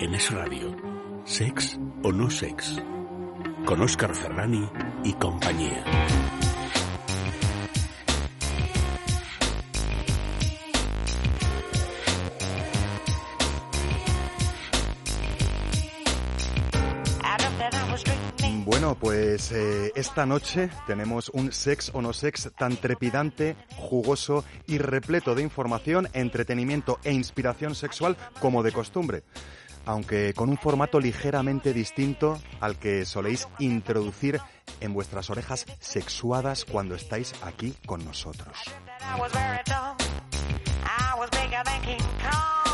En Es Radio, Sex o no sex, con Oscar Ferrani y compañía. Bueno, pues eh, esta noche tenemos un sex o no sex tan trepidante, jugoso y repleto de información, entretenimiento e inspiración sexual como de costumbre aunque con un formato ligeramente distinto al que soléis introducir en vuestras orejas sexuadas cuando estáis aquí con nosotros.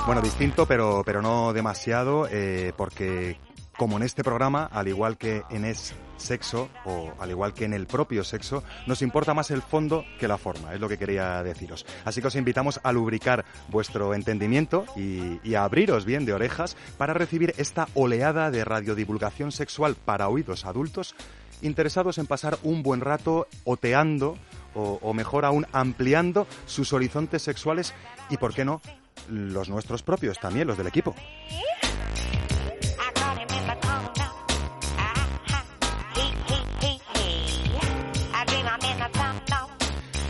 Bueno, distinto, pero, pero no demasiado, eh, porque como en este programa, al igual que en Es Sexo, o al igual que en el propio sexo, nos importa más el fondo que la forma, es lo que quería deciros. Así que os invitamos a lubricar vuestro entendimiento y, a abriros bien de orejas para recibir esta oleada de radiodivulgación sexual para oídos adultos interesados en pasar un buen rato oteando o, mejor aún ampliando sus horizontes sexuales y, ¿por qué no?, los nuestros propios también, los del equipo.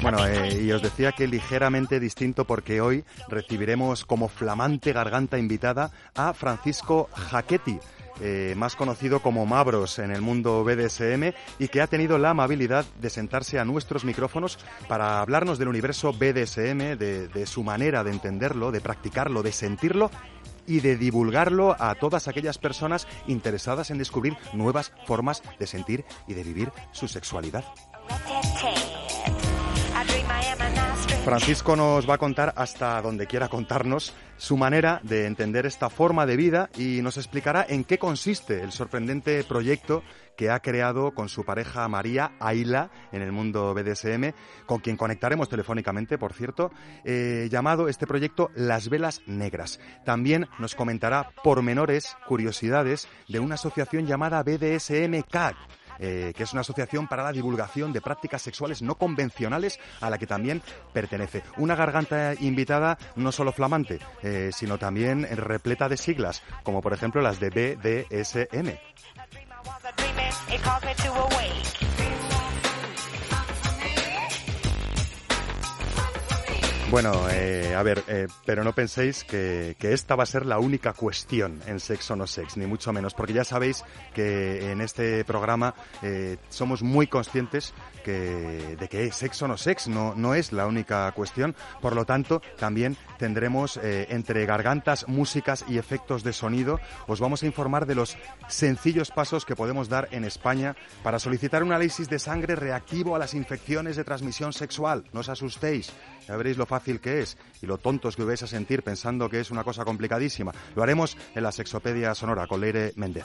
Bueno, eh, y os decía que ligeramente distinto porque hoy recibiremos como flamante garganta invitada a Francisco Jaquetti. Eh, más conocido como Mabros en el mundo BDSM y que ha tenido la amabilidad de sentarse a nuestros micrófonos para hablarnos del universo BDSM, de, de su manera de entenderlo, de practicarlo, de sentirlo y de divulgarlo a todas aquellas personas interesadas en descubrir nuevas formas de sentir y de vivir su sexualidad. Francisco nos va a contar hasta donde quiera contarnos su manera de entender esta forma de vida y nos explicará en qué consiste el sorprendente proyecto que ha creado con su pareja María Aila en el mundo BDSM, con quien conectaremos telefónicamente, por cierto, eh, llamado este proyecto Las Velas Negras. También nos comentará pormenores, curiosidades de una asociación llamada BDSM CAG eh, que es una asociación para la divulgación de prácticas sexuales no convencionales a la que también pertenece. Una garganta invitada no solo flamante, eh, sino también repleta de siglas, como por ejemplo las de BDSM. Bueno, eh, a ver, eh, pero no penséis que, que, esta va a ser la única cuestión en Sexo No Sex, ni mucho menos, porque ya sabéis que en este programa eh, somos muy conscientes de que Sexo No Sex no, no es la única cuestión, por lo tanto, también tendremos entre gargantas, músicas y efectos de sonido, os vamos a informar de los sencillos pasos que podemos dar en España para solicitar un análisis de sangre reactivo a las infecciones de transmisión sexual. No os asustéis, ya veréis lo fácil que es y lo tontos que vais a sentir pensando que es una cosa complicadísima. Lo haremos en la Sexopedia Sonora con Leire Méndez.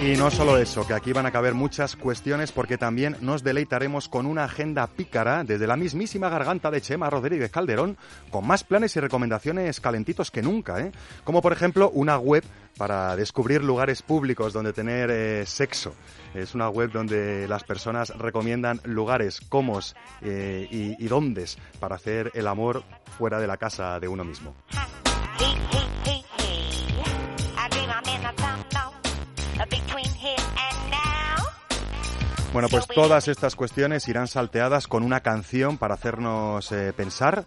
Y no solo eso, que aquí van a caber muchas cuestiones porque también nos deleitaremos con una agenda pícara desde la mismísima garganta de Chema Rodríguez Calderón con más planes y recomendaciones calentitos que nunca, ¿eh? Como por ejemplo una web para descubrir lugares públicos donde tener eh, sexo. Es una web donde las personas recomiendan lugares, cómo eh, y, dóndes para hacer el amor fuera de la casa de uno mismo. Bueno, pues todas estas cuestiones irán salteadas con una canción para hacernos eh, pensar.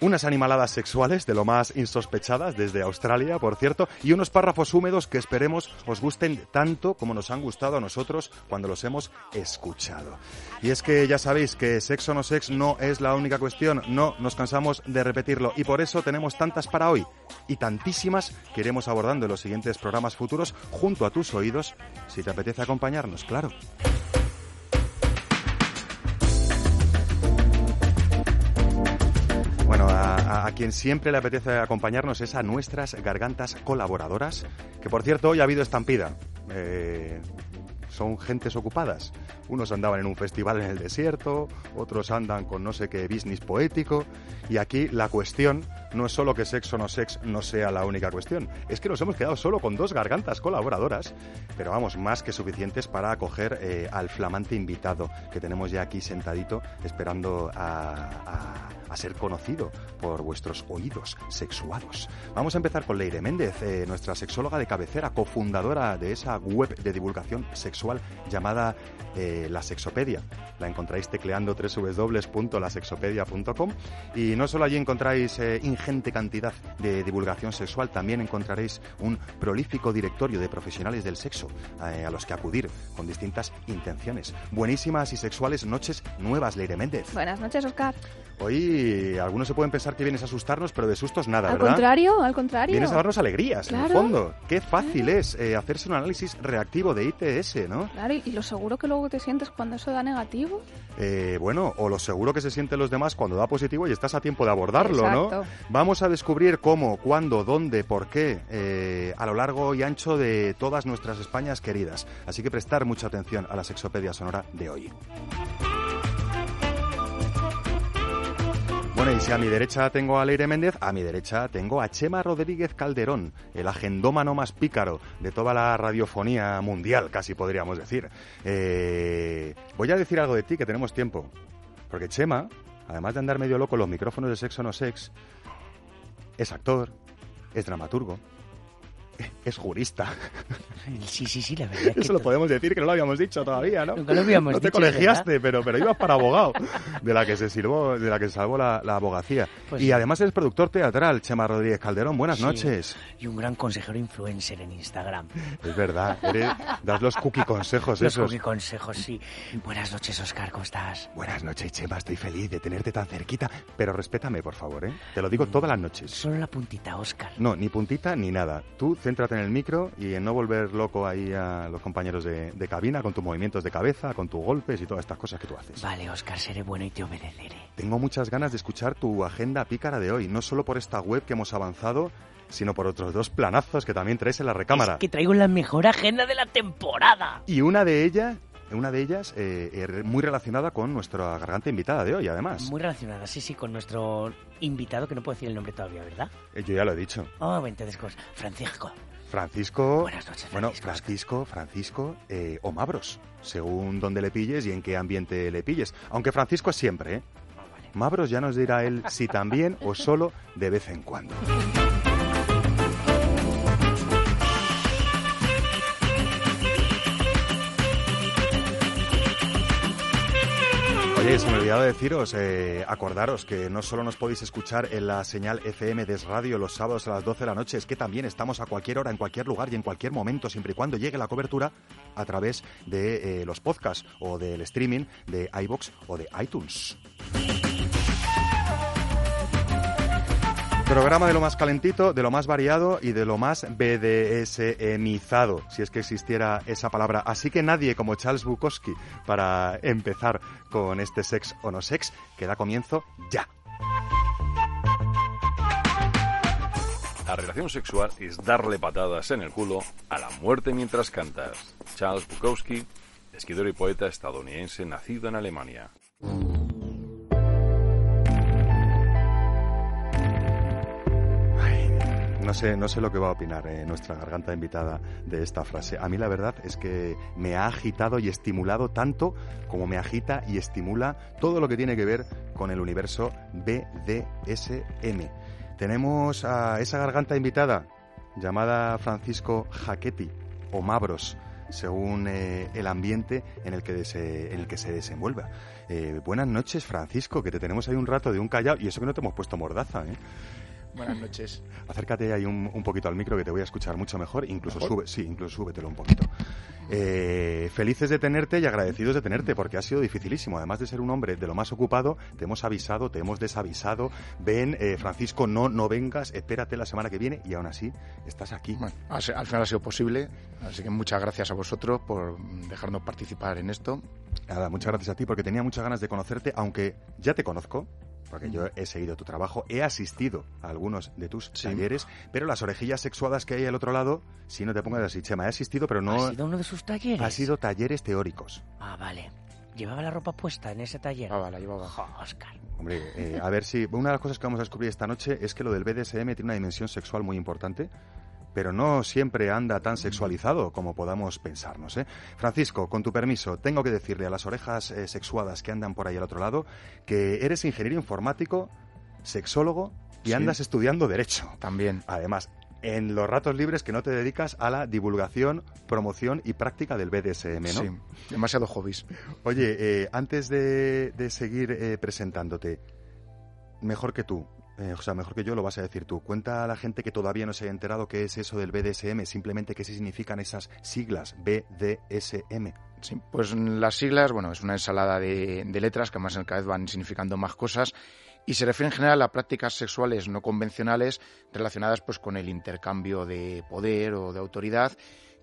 Unas animaladas sexuales de lo más insospechadas desde Australia, por cierto, y unos párrafos húmedos que esperemos os gusten tanto como nos han gustado a nosotros cuando los hemos escuchado. Y es que ya sabéis que sexo no sex no es la única cuestión, no nos cansamos de repetirlo y por eso tenemos tantas para hoy y tantísimas que iremos abordando en los siguientes programas futuros junto a tus oídos, si te apetece acompañarnos, claro. A, quien siempre le apetece acompañarnos es a nuestras gargantas colaboradoras, que por cierto hoy ha habido estampida. Eh, son gentes ocupadas. Unos andaban en un festival en el desierto, otros andan con no sé qué business poético. Y aquí la cuestión no es solo que sexo no sex no sea la única cuestión, es que nos hemos quedado solo con dos gargantas colaboradoras, pero vamos, más que suficientes para acoger eh, al flamante invitado que tenemos ya aquí sentadito esperando a, ser conocido por vuestros oídos sexuados. Vamos a empezar con Leire Méndez, eh, nuestra sexóloga de cabecera, cofundadora de esa web de divulgación sexual llamada eh, La Sexopedia. La encontráis tecleando www.lasexopedia.com y no solo allí encontráis ingente cantidad de divulgación sexual, también encontraréis un prolífico directorio de profesionales del sexo a los que acudir con distintas intenciones. Buenísimas y sexuales noches nuevas, Leire Méndez. Buenas noches, Oscar. Hoy algunos se pueden pensar que vienes a asustarnos, pero de sustos nada, al ¿verdad? Al contrario, al contrario. Vienes a darnos alegrías, en el fondo. Qué fácil es eh, hacerse un análisis reactivo de ITS, ¿no? Claro, y lo seguro que luego te sientes cuando eso da negativo. Eh, bueno, o lo seguro que se sienten los demás cuando da positivo y estás a tiempo de abordarlo, ¿no? Vamos a descubrir cómo, cuándo, dónde, por qué, eh, a lo largo y ancho de todas nuestras Españas queridas. Así que prestar mucha atención a la sexopedia sonora de hoy. Bueno, y a mi derecha tengo a Leire Méndez, a mi derecha tengo a Chema Rodríguez Calderón, el agendómano más pícaro de toda la radiofonía mundial, casi podríamos decir. Eh, voy a decir algo de ti, que tenemos tiempo. Porque Chema, además de andar medio loco los micrófonos de Sexo No Sex, es actor, es dramaturgo, es jurista. Sí, sí, sí, la verdad. Eso lo podemos decir, que no lo habíamos dicho todavía, ¿no? Nunca lo habíamos no te colegiaste, pero, pero ibas para abogado, de la que se sirvó, de la que se salvó la, abogacía. Pues y además eres productor teatral, Chema Rodríguez Calderón. Buenas noches. Y un gran consejero influencer en Instagram. Es verdad, das los cookie consejos los cookie consejos, sí. Buenas noches, Oscar, ¿cómo estás? Buenas noches, Chema, estoy feliz de tenerte tan cerquita, pero respétame, por favor, ¿eh? Te lo digo todas las noches. Solo la puntita, Oscar. No, ni puntita ni nada. Tú céntrate en el micro y en no volver loco ahí a los compañeros de, cabina con tus movimientos de cabeza, con tus golpes y todas estas cosas que tú haces. Vale, Oscar, seré bueno y te obedeceré. Tengo muchas ganas de escuchar tu agenda pícara de hoy, no solo por esta web que hemos avanzado, sino por otros dos planazos que también traes en la recámara. que traigo la mejor agenda de la temporada. Y una de ellas una de ellas eh, eh, muy relacionada con nuestra garganta invitada de hoy, además. Muy relacionada, sí, sí, con nuestro invitado, que no puedo decir el nombre todavía, ¿verdad? Eh, yo ya lo he dicho. Oh, entonces, Francisco. Francisco. Buenas noches, Francisco. Bueno, Francisco, Francisco eh, o Mabros, según dónde le pilles y en qué ambiente le pilles. Aunque Francisco es siempre, ¿eh? Ah, Mabros ya nos dirá él si también o solo de vez en cuando. Oye, se me olvidaba deciros, eh, acordaros que no solo nos podéis escuchar en la señal FM de Radio los sábados a las 12 de la noche, es que también estamos a cualquier hora, en cualquier lugar y en cualquier momento, siempre y cuando llegue la cobertura a través de eh, los podcasts o del streaming de iBox o de iTunes. Programa de lo más calentito, de lo más variado y de lo más BDSMizado, si es que existiera esa palabra. Así que nadie como Charles Bukowski para empezar con este sex o no sex, que da comienzo ya. La relación sexual es darle patadas en el culo a la muerte mientras cantas. Charles Bukowski, escritor y poeta estadounidense nacido en Alemania. No sé, no sé lo que va a opinar eh, nuestra garganta invitada de esta frase. A mí la verdad es que me ha agitado y estimulado tanto como me agita y estimula todo lo que tiene que ver con el universo BDSM. Tenemos a esa garganta invitada llamada Francisco Jaquetti o Mabros según eh, el ambiente en el que, se, en el que se desenvuelva. Eh, buenas noches, Francisco, que te tenemos ahí un rato de un callao y eso que no te hemos puesto mordaza. ¿eh? Buenas noches. Acércate ahí un, un, poquito al micro que te voy a escuchar mucho mejor. Incluso sube, sí, incluso súbetelo un poquito. Eh, felices de tenerte y agradecidos de tenerte porque ha sido dificilísimo. Además de ser un hombre de lo más ocupado, te hemos avisado, te hemos desavisado. Ven, eh, Francisco, no, no vengas, espérate la semana que viene y aún así estás aquí. Bueno, al final ha sido posible, así que muchas gracias a vosotros por dejarnos participar en esto. Nada, muchas gracias a ti porque tenía muchas ganas de conocerte, aunque ya te conozco porque yo he seguido tu trabajo, he asistido a algunos de tus talleres, pero las orejillas sexuadas que hay al otro lado, si no te pongas así, Chema, he asistido, pero no... ¿Ha sido uno de sus talleres? Ha sido talleres teóricos. Ah, vale. ¿Llevaba la ropa puesta en ese taller? Ah, la llevaba. Jo, Oscar. Hombre, eh, a ver si... Una de las cosas que vamos a descubrir esta noche es que lo del BDSM tiene una dimensión sexual muy importante pero no siempre anda tan sexualizado como podamos pensarnos. ¿eh? Francisco, con tu permiso, tengo que decirle a las orejas eh, sexuadas que andan por ahí al otro lado que eres ingeniero informático, sexólogo y Sí. andas estudiando Derecho. También. Además, en los ratos libres que no te dedicas a la divulgación, promoción y práctica del BDSM, ¿no? Sí, demasiado hobbies. Oye, eh, antes de, de seguir eh, presentándote, mejor que tú, eh, o sea, mejor que yo lo vas a decir tú. Cuenta a la gente que todavía no se haya enterado qué es eso del BDSM, simplemente qué significan esas siglas BDSM. Pues las siglas, bueno, es una ensalada de, letras que además cada vez van significando más cosas y se refiere en general a prácticas sexuales no convencionales relacionadas pues con el intercambio de poder o de autoridad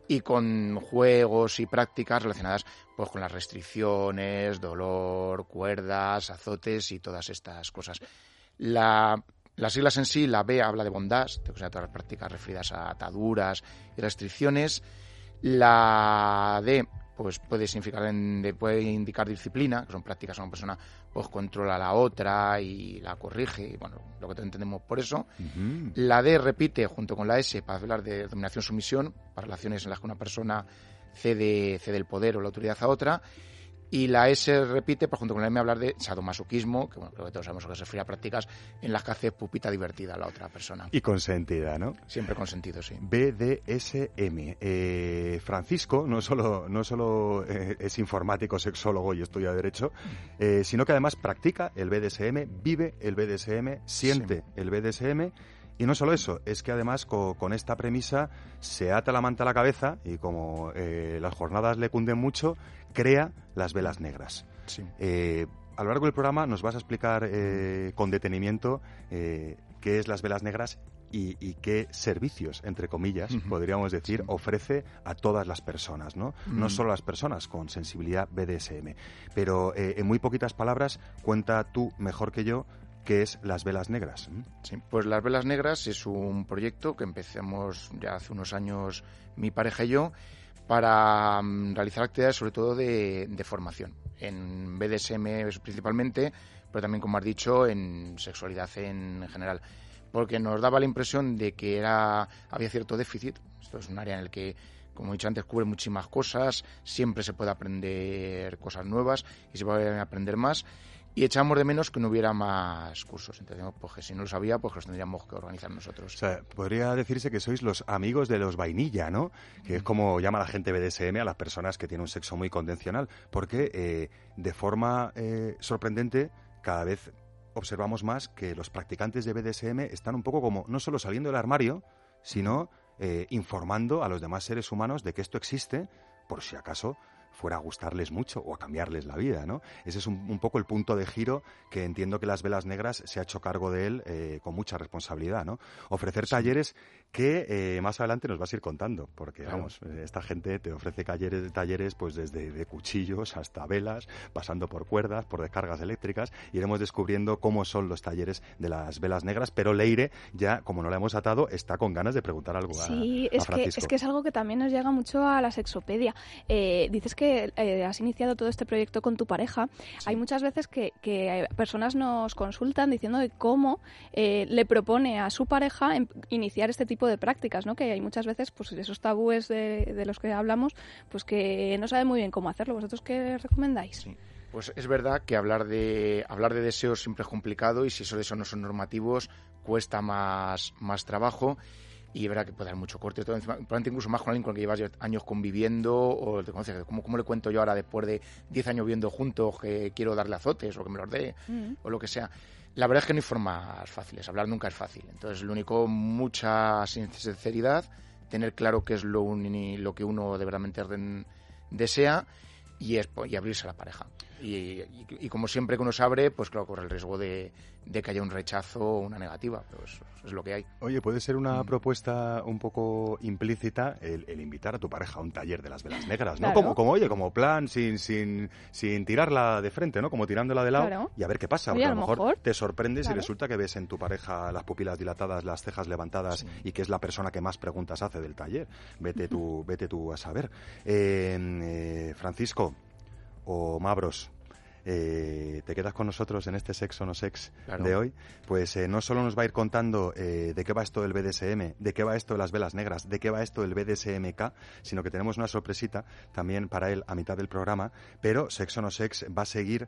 y con juegos y prácticas relacionadas pues con las restricciones, dolor, cuerdas, azotes y todas estas cosas. La, las siglas en sí, la B habla de bondage, o sea, todas las prácticas referidas a ataduras y restricciones. La D pues puede significar de- puede indicar disciplina, que son prácticas que una persona pues controla a la otra y la corrige, y bueno, lo que entendemos por eso. La D repite junto con la S para hablar de dominación sumisión, para relaciones en las que una persona cede, cede el poder o la autoridad a otra. Y la S repite, pues junto con la M hablar de sadomasoquismo, que bueno, creo que todos sabemos que se refiere a prácticas en las que hace pupita divertida a la otra persona. Y consentida, ¿no? Siempre con sentido, sí. BDSM. Eh, Francisco no solo, no solo eh, es informático, sexólogo y estudia Derecho, eh, sino que además practica el BDSM, vive el BDSM, siente el BDSM. Y no solo eso, es que además co- con, esta premisa se ata la manta a la cabeza y como eh, las jornadas le cunden mucho, crea las velas negras. Sí. Eh, a lo largo del programa nos vas a explicar eh, con detenimiento eh, qué es las velas negras y, y qué servicios, entre comillas, podríamos decir, Sí. ofrece a todas las personas, ¿no? No Mm. solo a las personas con sensibilidad BDSM. Pero eh, en muy poquitas palabras, cuenta tú mejor que yo qué es las velas negras. pues Las Velas Negras es un proyecto que empezamos ya hace unos años mi pareja y yo para mm, realizar actividades sobre todo de, de formación. En BDSM principalmente, pero también, como has dicho, en sexualidad en general. Porque nos daba la impresión de que era había cierto déficit. Esto es un área en el que, como he dicho antes, cubre muchísimas cosas, siempre se puede aprender cosas nuevas y se puede aprender más y echamos de menos que no hubiera más cursos. Entendemos pues, que si no los había, pues los tendríamos que organizar nosotros. O sea, podría decirse que sois los amigos de los vainilla, ¿no? Que es como llama la gente BDSM a las personas que tienen un sexo muy convencional. Porque eh, de forma eh, sorprendente, cada vez observamos más que los practicantes de BDSM están un poco como no solo saliendo del armario, sino eh, informando a los demás seres humanos de que esto existe, por si acaso fuera a gustarles mucho o a cambiarles la vida, ¿no? Ese es un, un poco el punto de giro que entiendo que las velas negras se ha hecho cargo de él eh, con mucha responsabilidad, ¿no? Ofrecer talleres que eh, más adelante nos vas a ir contando, porque Claro. vamos, eh, esta gente te ofrece talleres, talleres pues desde de cuchillos hasta velas, pasando por cuerdas, por descargas eléctricas, iremos descubriendo cómo son los talleres de las velas negras, pero Leire ya, como no la hemos atado, está con ganas de preguntar algo a, Sí, a es que, es que es algo que también nos llega mucho a la sexopedia. Eh, dices que eh, has iniciado todo este proyecto con tu pareja. Hay muchas veces que, que personas nos consultan diciendo de cómo le propone a su pareja em- iniciar este tipo de prácticas, ¿no? Que hay muchas veces, pues esos tabúes de, de los que hablamos, pues que no saben muy bien cómo hacerlo. ¿Vosotros qué recomendáis? Sí. Pues es verdad que hablar de hablar de deseos siempre es complicado y si esos deseos no son normativos cuesta más, más trabajo y es verdad que puede dar mucho corte. Todo encima, probablemente incluso más con alguien con el que llevas años conviviendo o te conoces. ¿Cómo, ¿Cómo le cuento yo ahora después de 10 años viviendo juntos que quiero darle azotes o que me los dé Mm. o lo que sea? La verdad es que no hay formas fáciles, hablar nunca es fácil. Entonces, lo único, mucha sinceridad, tener claro qué es lo, lo que uno de verdad desea y, es, y abrirse a la pareja. Y, y, como siempre que uno se abre, pues claro, corre el riesgo de, de que haya un rechazo o una negativa, pero eso, es lo que hay. Oye, puede ser una mm. propuesta un poco implícita el, invitar a tu pareja a un taller de las velas negras, ¿no? Como, como, oye, como plan sin, sin, sin tirarla de frente, ¿no? Como tirándola de lado y a ver qué pasa. Porque a lo mejor, te sorprendes y resulta que ves en tu pareja las pupilas dilatadas, las cejas levantadas y que es la persona que más preguntas hace del taller. Vete tú, vete tú a saber. Eh, eh, Francisco, o Mabros, eh, te quedas con nosotros en este Sexo No Sex de hoy, pues eh, no solo nos va a ir contando eh, de qué va esto del BDSM, de qué va esto de las velas negras, de qué va esto del BDSMK, sino que tenemos una sorpresita también para él a mitad del programa, pero Sexo No Sex va a seguir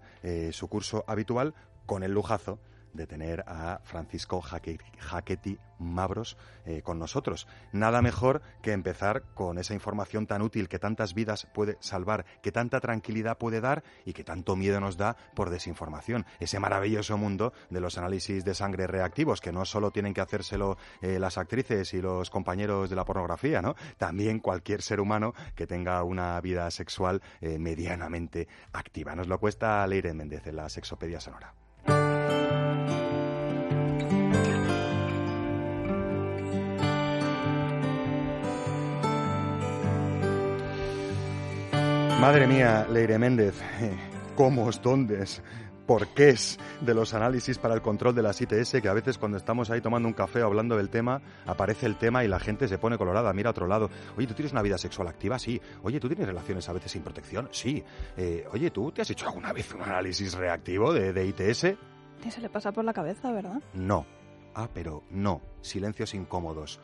su curso habitual con el lujazo de tener a Francisco Jaquetti Mabros eh, con nosotros. Nada mejor que empezar con esa información tan útil que tantas vidas puede salvar, que tanta tranquilidad puede dar y que tanto miedo nos da por desinformación. Ese maravilloso mundo de los análisis de sangre reactivos, que no solo tienen que hacérselo eh, las actrices y los compañeros de la pornografía, ¿no? También cualquier ser humano que tenga una vida sexual eh, medianamente activa. Nos lo cuesta Leire Méndez en la Sexopedia Sonora. Madre mía, Leire Méndez, eh, cómo, dónde, por qué es de los análisis para el control de las ITS, que a veces cuando estamos ahí tomando un café o hablando del tema, aparece el tema y la gente se pone colorada, mira a otro lado. Oye, ¿tú tienes una vida sexual activa? Sí. Oye, ¿tú tienes relaciones a veces sin protección? Sí. Eh, oye, ¿tú te has hecho alguna vez un análisis reactivo de, de ITS? Se le pasa por la cabeza, ¿verdad? No. Ah, pero no. Silencios incómodos.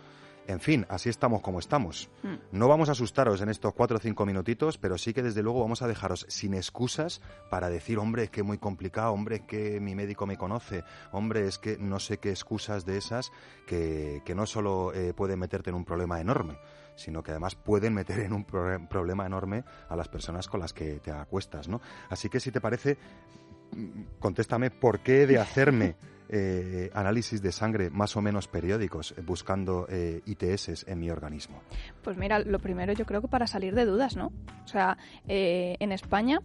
En fin, así estamos como estamos. Hmm. No vamos a asustaros en estos cuatro o cinco minutitos, pero sí que desde luego vamos a dejaros sin excusas para decir, hombre, es que es muy complicado, hombre, es que mi médico me conoce, hombre, es que no sé qué excusas de esas que, no solo eh, pueden meterte en un problema enorme, sino que además pueden meter en un problema enorme a las personas con las que te acuestas, ¿no? Así que si te parece, contéstame por qué de hacerme eh, análisis de sangre más o menos periódicos eh, buscando eh, ITS en mi organismo? Pues mira, lo primero yo creo que para salir de dudas, ¿no? O sea, en España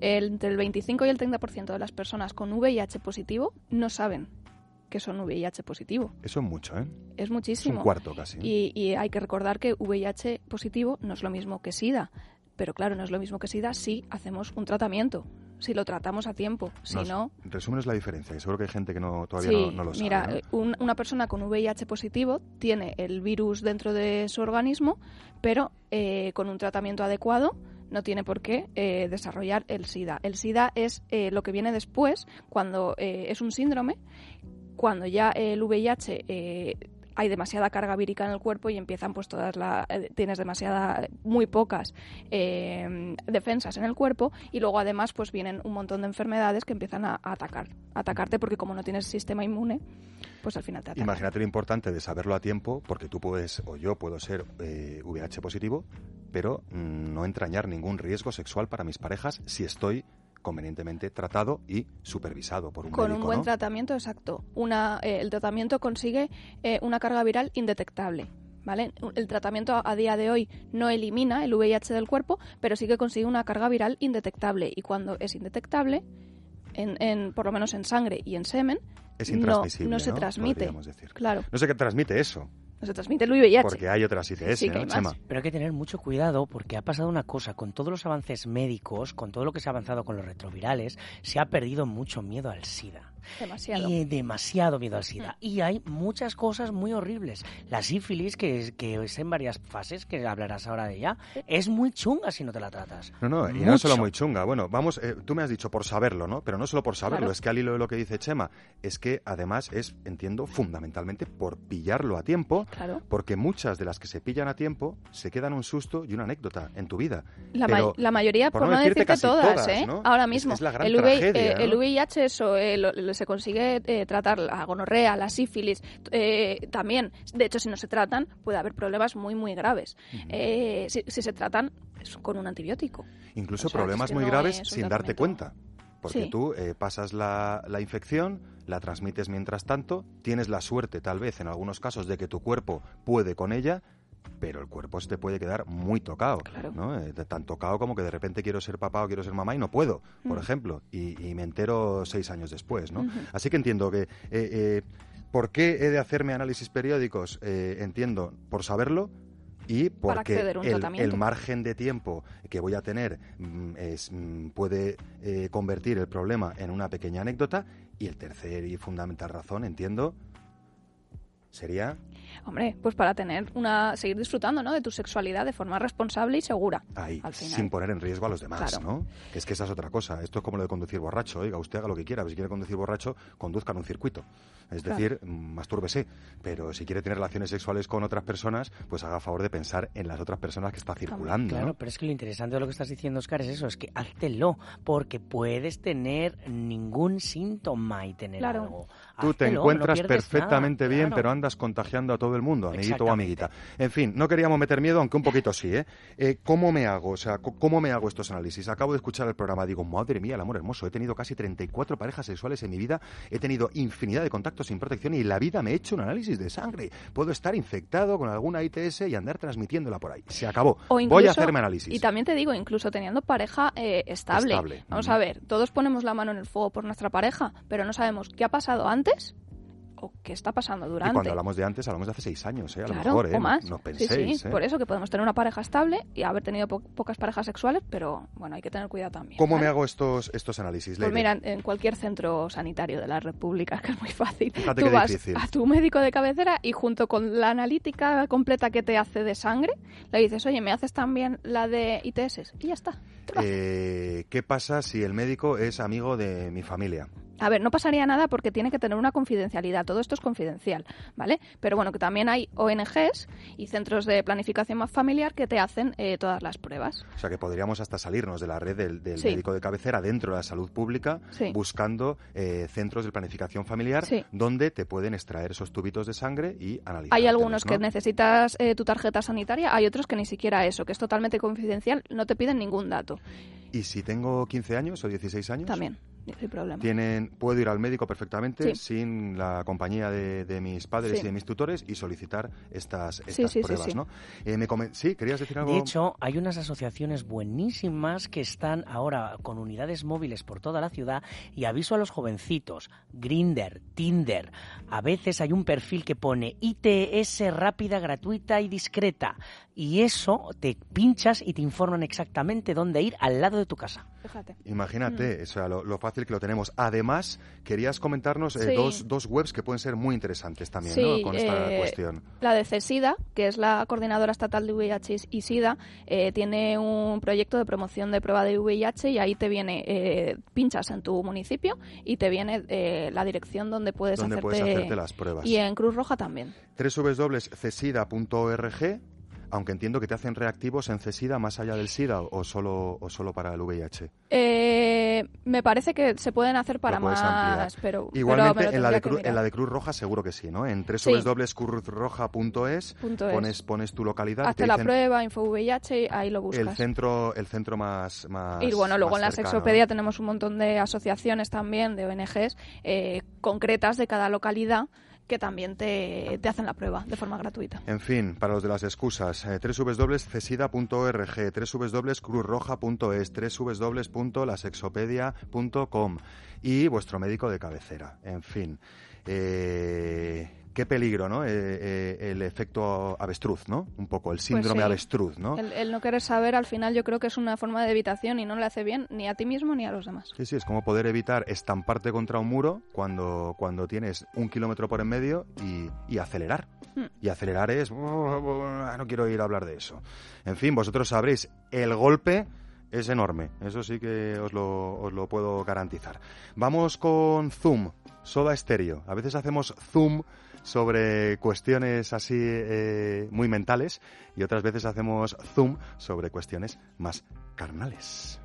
entre el 25 y el 30% de las personas con VIH positivo no saben que son VIH positivo. Eso es mucho, ¿eh? Es muchísimo. Es un cuarto casi. Y, y, hay que recordar que VIH positivo no es lo mismo que SIDA. Pero claro, no es lo mismo que SIDA si hacemos un tratamiento si lo tratamos a tiempo. Si no. Resúmenos la diferencia, que seguro que hay gente que no, todavía no, lo sabe. Mira, una persona con VIH positivo tiene el virus dentro de su organismo, pero eh, con un tratamiento adecuado no tiene por qué eh, desarrollar el SIDA. El SIDA es eh, lo que viene después, cuando es un síndrome, cuando ya el VIH hay demasiada carga vírica en el cuerpo y empiezan pues todas las eh, tienes demasiada muy pocas eh, defensas en el cuerpo y luego además pues vienen un montón de enfermedades que empiezan a, atacar atacarte porque como no tienes sistema inmune pues al final te atacan. Imagínate lo importante de saberlo a tiempo porque tú puedes o yo puedo ser eh, positivo pero mm, no entrañar ningún riesgo sexual para mis parejas si estoy convenientemente tratado y supervisado por un Con médico. Un buen tratamiento, exacto. Una, eh, el tratamiento consigue eh, una carga viral indetectable. ¿Vale? El tratamiento a día de hoy no elimina el VIH del cuerpo, pero sí que consigue una carga viral indetectable. Y cuando es indetectable, en, en, por lo menos en sangre y en semen, es intransmisible, no, se transmite. Claro. No sé qué transmite eso. No se transmite el VIH. Porque hay otras ITS, sí, ¿no, Pero hay que tener mucho cuidado porque ha pasado una cosa. Con todos los avances médicos, con todo lo que se ha avanzado con los retrovirales, se ha perdido mucho miedo al SIDA. Demasiado. Y demasiado miedo al SIDA. Mm. Y hay muchas cosas muy horribles. La sífilis, que, que es en varias fases, que hablarás ahora de ella, es muy chunga si no te la tratas. No, no, y no solo muy chunga. Bueno, vamos, eh, tú me has dicho por saberlo, ¿no? Pero no solo por saberlo, es que al hilo de lo que dice Chema, es que además es, entiendo, fundamentalmente por pillarlo a tiempo, claro. porque muchas de las que se pillan a tiempo se quedan un susto y una anécdota en tu vida. La, la mayoría, por, no, decirte, todas, ¿eh? Ahora mismo. Es, la gran el, tragedia, eh, el VIH, eso, eh, se consigue eh, tratar la gonorrea, la sífilis, eh, también, de hecho, si no se tratan, puede haber problemas muy, muy graves. Eh, si, se tratan con un antibiótico. Incluso problemas muy graves sin darte cuenta. Porque tú pasas la, la infección, la transmites mientras tanto, tienes la suerte, tal vez, en algunos casos, de que tu cuerpo puede con ella, pero el cuerpo se te puede quedar muy tocado, Claro. ¿no? Eh, tan tocado como que de repente quiero ser papá o quiero ser mamá y no puedo, por Mm. ejemplo, y, y me entero seis años después, ¿no? Así que entiendo que... eh, eh, ¿Por qué he de hacerme análisis periódicos? Eh, entiendo, por saberlo y porque el, margen de tiempo que voy a tener mm, es, mm, puede eh, convertir el problema en una pequeña anécdota. Y el tercer y fundamental razón, entiendo, sería Hombre, pues para tener una seguir disfrutando, ¿no? De tu sexualidad de forma responsable y segura. ahí, Al final. sin poner en riesgo a los demás, Claro. ¿no? Que es que esa es otra cosa. Esto es como lo de conducir borracho. Oiga, usted haga lo que quiera. Si quiere conducir borracho, conduzca en un circuito. Es Claro. decir, mastúrbese. Pero si quiere tener relaciones sexuales con otras personas, pues haga favor de pensar en las otras personas que está circulando, Claro, ¿no? pero es que lo interesante de lo que estás diciendo, Oscar, es eso, es que háztelo, porque puedes tener ningún síntoma y tener Claro. algo. Tú te encuentras perfectamente nada, bien, claro. pero andas contagiando a todo el mundo, amiguito o amiguita. En fin, no queríamos meter miedo, aunque un poquito sí, ¿eh? Eh, ¿Cómo me hago? O sea, ¿cómo me hago estos análisis? Acabo de escuchar el programa, digo, madre mía, el amor hermoso. He tenido casi 34 parejas sexuales en mi vida, he tenido infinidad de contactos sin protección y en la vida me he hecho un análisis de sangre. Puedo estar infectado con alguna ITS y andar transmitiéndola por ahí. Se acabó. O Voy a hacerme análisis. Y también te digo, incluso teniendo pareja eh, estable. Estable, Vamos a ver, todos ponemos la mano en el fuego por nuestra pareja, pero no sabemos qué ha pasado antes o qué está pasando Y durante. cuando hablamos de antes, hablamos de hace seis años, ¿eh? A lo mejor, ¿eh? o más. No penséis, sí, ¿eh? por eso que podemos tener una pareja estable y haber tenido po- pocas parejas sexuales, pero bueno, hay que tener cuidado también. ¿Cómo ¿vale? me hago estos, estos análisis, Pues mira, en cualquier centro sanitario de la República, que es muy fácil. Fíjate Tú qué vas difícil. a tu médico de cabecera y junto con la analítica completa que te hace de sangre, le dices, oye, ¿me haces también la de ITS? Y ya está. Eh, ¿Qué pasa si el médico es amigo de mi familia? A ver, no pasaría nada porque tiene que tener una confidencialidad. Todo esto es confidencial, ¿vale? Pero bueno, que también hay ONGs y centros de planificación más familiar que te hacen eh, todas las pruebas. O sea que podríamos hasta salirnos de la red del, del Sí. médico de cabecera dentro de la salud pública, Sí. buscando eh, centros de planificación familiar Sí. donde te pueden extraer esos tubitos de sangre y analizar. Hay algunos que necesitas eh, tu tarjeta sanitaria, hay otros que ni siquiera eso, que es totalmente confidencial, no te piden ningún dato. Y si tengo 15 años o 16 años, También, sin problema. tienen, puedo ir al médico perfectamente Sí. sin la compañía de, de mis padres Sí. y de mis tutores y solicitar estas, estas Sí, pruebas, sí. ¿no? Eh, me sí, querías decir algo. De hecho, hay unas asociaciones buenísimas que están ahora con unidades móviles por toda la ciudad y aviso a los jovencitos, Grinder, Tinder. A veces hay un perfil que pone ITS rápida, gratuita y discreta. Y eso te pinchas y te informan exactamente dónde ir al lado de tu casa. Fíjate. Imagínate, o sea, lo, lo fácil que lo tenemos. Además, querías comentarnos eh, Sí. dos, dos webs que pueden ser muy interesantes también, Sí, ¿no? Con esta eh, cuestión. La de CESIDA, que es la coordinadora estatal de VIH y SIDA, eh, tiene un proyecto de promoción de prueba de VIH y ahí te viene, pinchas en tu municipio y te viene la dirección donde puedes, Donde hacerte, puedes hacerte las pruebas. Y en Cruz Roja también. www.cesida.org, aunque entiendo que te hacen reactivos en CESIDA más allá del SIDA o solo, o solo para el VIH. Eh, me parece que se pueden hacer para más, ampliar. pero Igualmente, en, la de en la Cruz Roja seguro que sí, ¿no? En Sí. www.cruzroja.es es. pones, pones tu localidad. y te Hazte la prueba, info VIH, ahí lo buscas. el centro, el centro más, más Y bueno, luego en la cercano, sexopedia tenemos un montón de asociaciones también, de ONGs eh, concretas de cada localidad que también te, te hacen la prueba de forma gratuita. En fin, para los de las excusas, eh, www.cesida.org, www.cruzroja.es, www.lasexopedia.com y vuestro médico de cabecera. En fin, eh, qué peligro, ¿no? Eh, eh, el efecto avestruz, ¿no? Un poco, el síndrome Pues sí. avestruz, ¿no? El, el no querer saber, al final, yo creo que es una forma de evitación y no le hace bien ni a ti mismo ni a los demás. Sí, sí, es como poder evitar estamparte contra un muro cuando, cuando tienes un kilómetro por en medio y, y acelerar. Hmm. Y acelerar es... No quiero ir a hablar de eso. En fin, vosotros sabréis, el golpe es enorme. Eso sí que os lo, os lo puedo garantizar. Vamos con Zoom, Soda Stereo. A veces hacemos Zoom sobre cuestiones así eh, muy mentales y otras veces hacemos Zoom sobre cuestiones más carnales.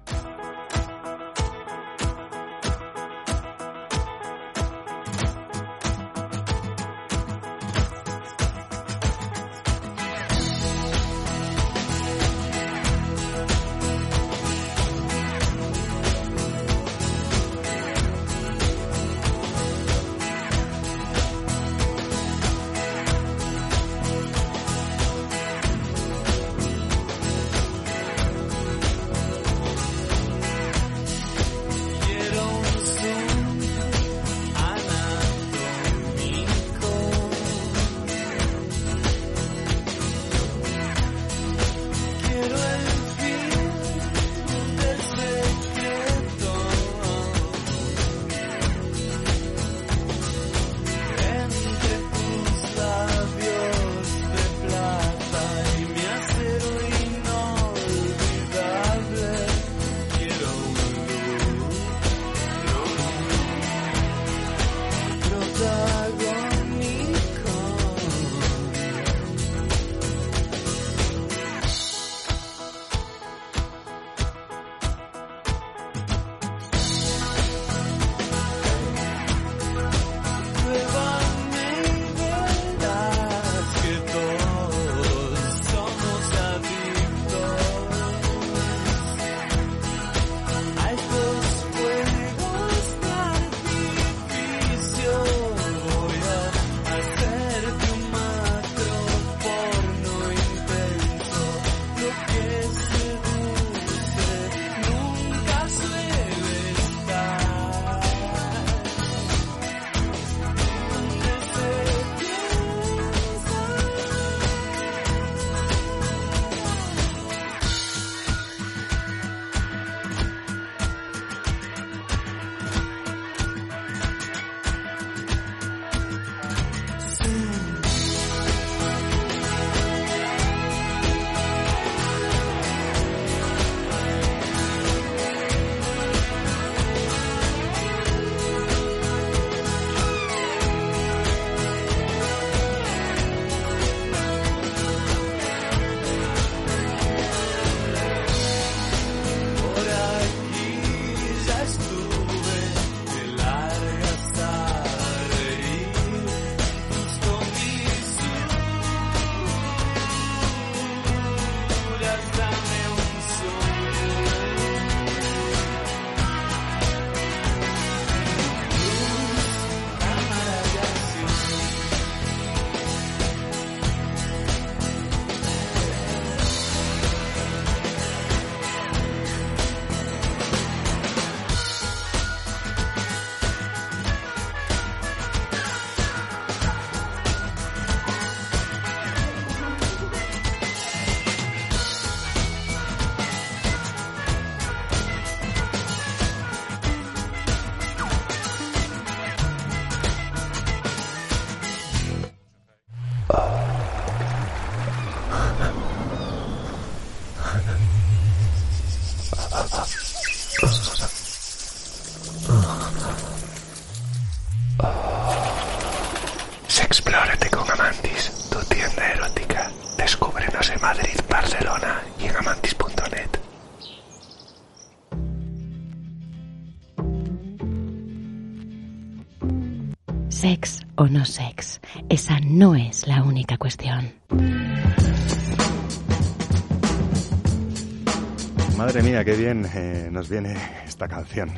Viene esta canción.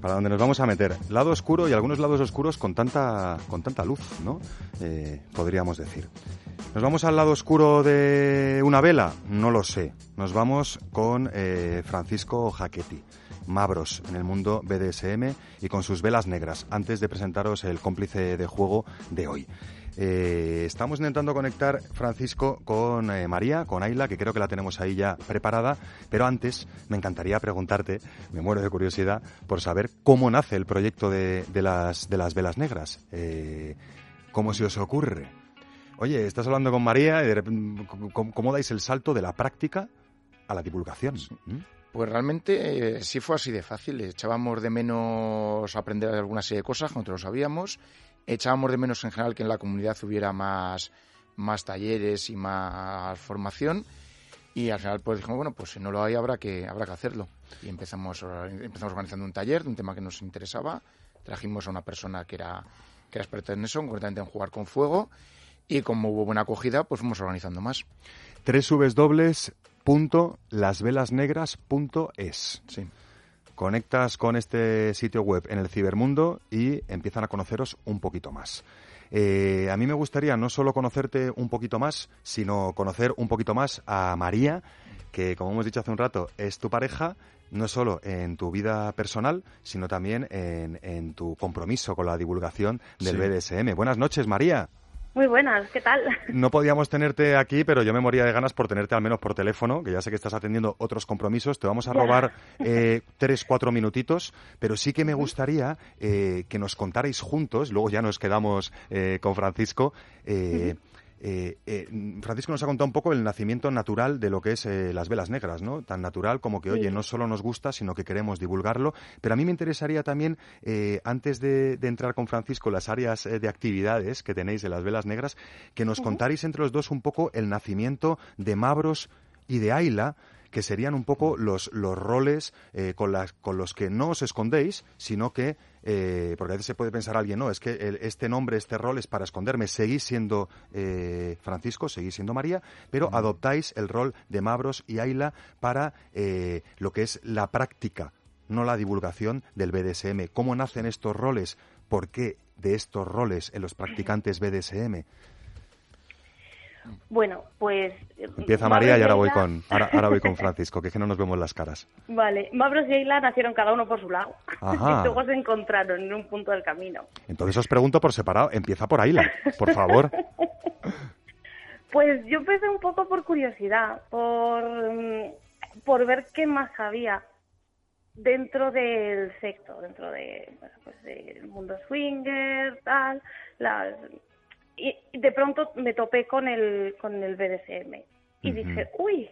Para donde nos vamos a meter. Lado oscuro y algunos lados oscuros con tanta, con tanta luz, ¿no? Eh, podríamos decir. ¿Nos vamos al lado oscuro de una vela? No lo sé. Nos vamos con eh, Francisco Jaquetti. Mabros en el mundo BDSM y con sus velas negras, antes de presentaros el cómplice de juego de hoy. Eh, estamos intentando conectar, Francisco, con eh, María, con Ayla, que creo que la tenemos ahí ya preparada, pero antes me encantaría preguntarte, me muero de curiosidad, por saber cómo nace el proyecto de, las, de las velas negras. Eh, ¿Cómo se os ocurre? Oye, estás hablando con María, y de ¿cómo, dais el salto de la práctica a la divulgación? ¿Mm? Pues realmente sí fue así de fácil. Echábamos de menos aprender alguna serie de cosas, nosotros lo sabíamos echábamos de menos en general que en la comunidad hubiera más, más talleres y más formación. Y al final pues dijimos bueno pues si no lo hay habrá que habrá que hacerlo y empezamos empezamos organizando un taller de un tema que nos interesaba. Trajimos a una persona que era que era experta en eso concretamente en jugar con fuego. Y como hubo buena acogida pues fuimos organizando más. tres dobles punto sí conectas con este sitio web en el cibermundo y empiezan a conoceros un poquito más. Eh, a mí me gustaría no solo conocerte un poquito más, sino conocer un poquito más a María, que como hemos dicho hace un rato, es tu pareja, no solo en tu vida personal, sino también en, tu compromiso con la divulgación del BDSM. Buenas noches, María. Muy buenas, ¿qué tal? No podíamos tenerte aquí, pero yo me moría de ganas por tenerte al menos por teléfono, que ya sé que estás atendiendo otros compromisos. Te vamos a robar eh, tres, cuatro minutitos, pero sí que me gustaría eh, que nos contarais juntos, luego ya nos quedamos eh, con Francisco, eh, eh, eh, Francisco nos ha contado un poco el nacimiento natural de lo que es eh, las velas negras, ¿no? Tan natural como que, oye, no solo nos gusta, sino que queremos divulgarlo. Pero a mí me interesaría también, antes de, entrar con Francisco, las áreas de actividades que tenéis de las velas negras, que nos contarais entre los dos un poco el nacimiento de Mabros y de Ayla, que serían un poco los, los roles con, las, con los que no os escondéis, sino que eh, porque a veces se puede pensar alguien, no, es que este nombre, este rol es para esconderme. Seguís siendo eh, Francisco, seguís siendo María, pero adoptáis el rol de Mabros y Ayla para eh, lo que es la práctica, no la divulgación del BDSM. ¿Cómo nacen estos roles? ¿Por qué de estos roles en los practicantes BDSM? Bueno, pues... Empieza María y ahora voy, con, ahora, voy con Francisco, que es que no nos vemos las caras. Vale, Mabros y Ayla nacieron cada uno por su lado. Y luego se encontraron en un punto del camino. Entonces os pregunto por separado, empieza por Ayla, por favor. Pues yo empecé un poco por curiosidad, por, mm, por ver qué más había dentro del sexo, dentro de, pues del mundo swinger, tal, las, y de pronto me topé con el, con el BDSM y dije, uy,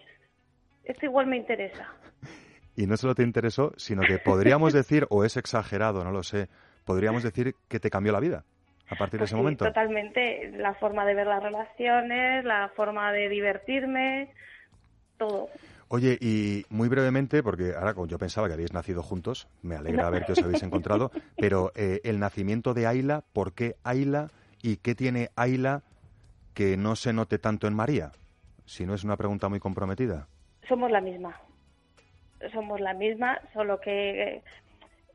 esto igual me interesa. Y no solo te interesó, sino que podríamos decir, o es exagerado, no lo sé, podríamos decir que te cambió la vida a partir de ese momento. Totalmente, la forma de ver las relaciones, la forma de divertirme, todo. Oye, y muy brevemente, porque ahora yo pensaba que habéis nacido juntos, me alegra ver que os habéis encontrado, pero eh, el nacimiento de Ayla, ¿por qué Ayla? ¿Y qué tiene Ayla que no se note tanto en María? Si no es una pregunta muy comprometida. Somos la misma. Somos la misma, solo que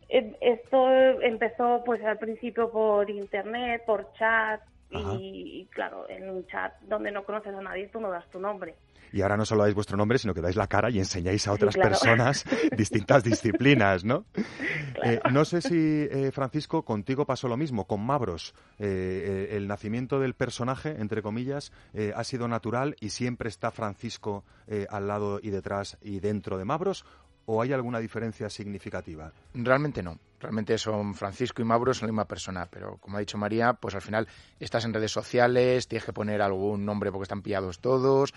eh, esto empezó pues al principio por internet, por chat y, claro, en un chat donde no conoces a nadie tú no das tu nombre y ahora no solo dais vuestro nombre, sino que dais la cara y enseñáis a otras personas distintas disciplinas, ¿no? Eh, no sé si, eh, Francisco, contigo pasó lo mismo, con Mabros. Eh, el nacimiento del personaje, entre comillas, ha sido natural y siempre está Francisco al lado y detrás y dentro de Mabros, o hay alguna diferencia significativa? Realmente no. Realmente son Francisco y Mauro son la misma persona, pero como ha dicho María, pues al final estás en redes sociales, tienes que poner algún nombre porque están pillados todos.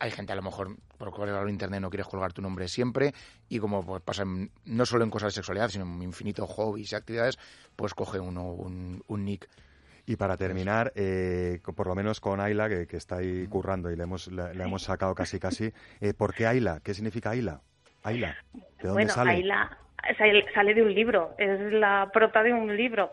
Hay gente a lo mejor por colgar internet no quieres colgar tu nombre siempre y como pues, pasa no solo en cosas de sexualidad, sino en infinito hobbies y actividades, pues coge uno un, un nick Y para terminar, eh, por lo menos con Ayla, que, está ahí currando y le hemos, le, hemos sacado casi casi, eh, ¿por qué Ayla? ¿Qué significa Ayla? Ayla, ¿de dónde bueno, sale? Ayla sale de un libro, es la prota de un libro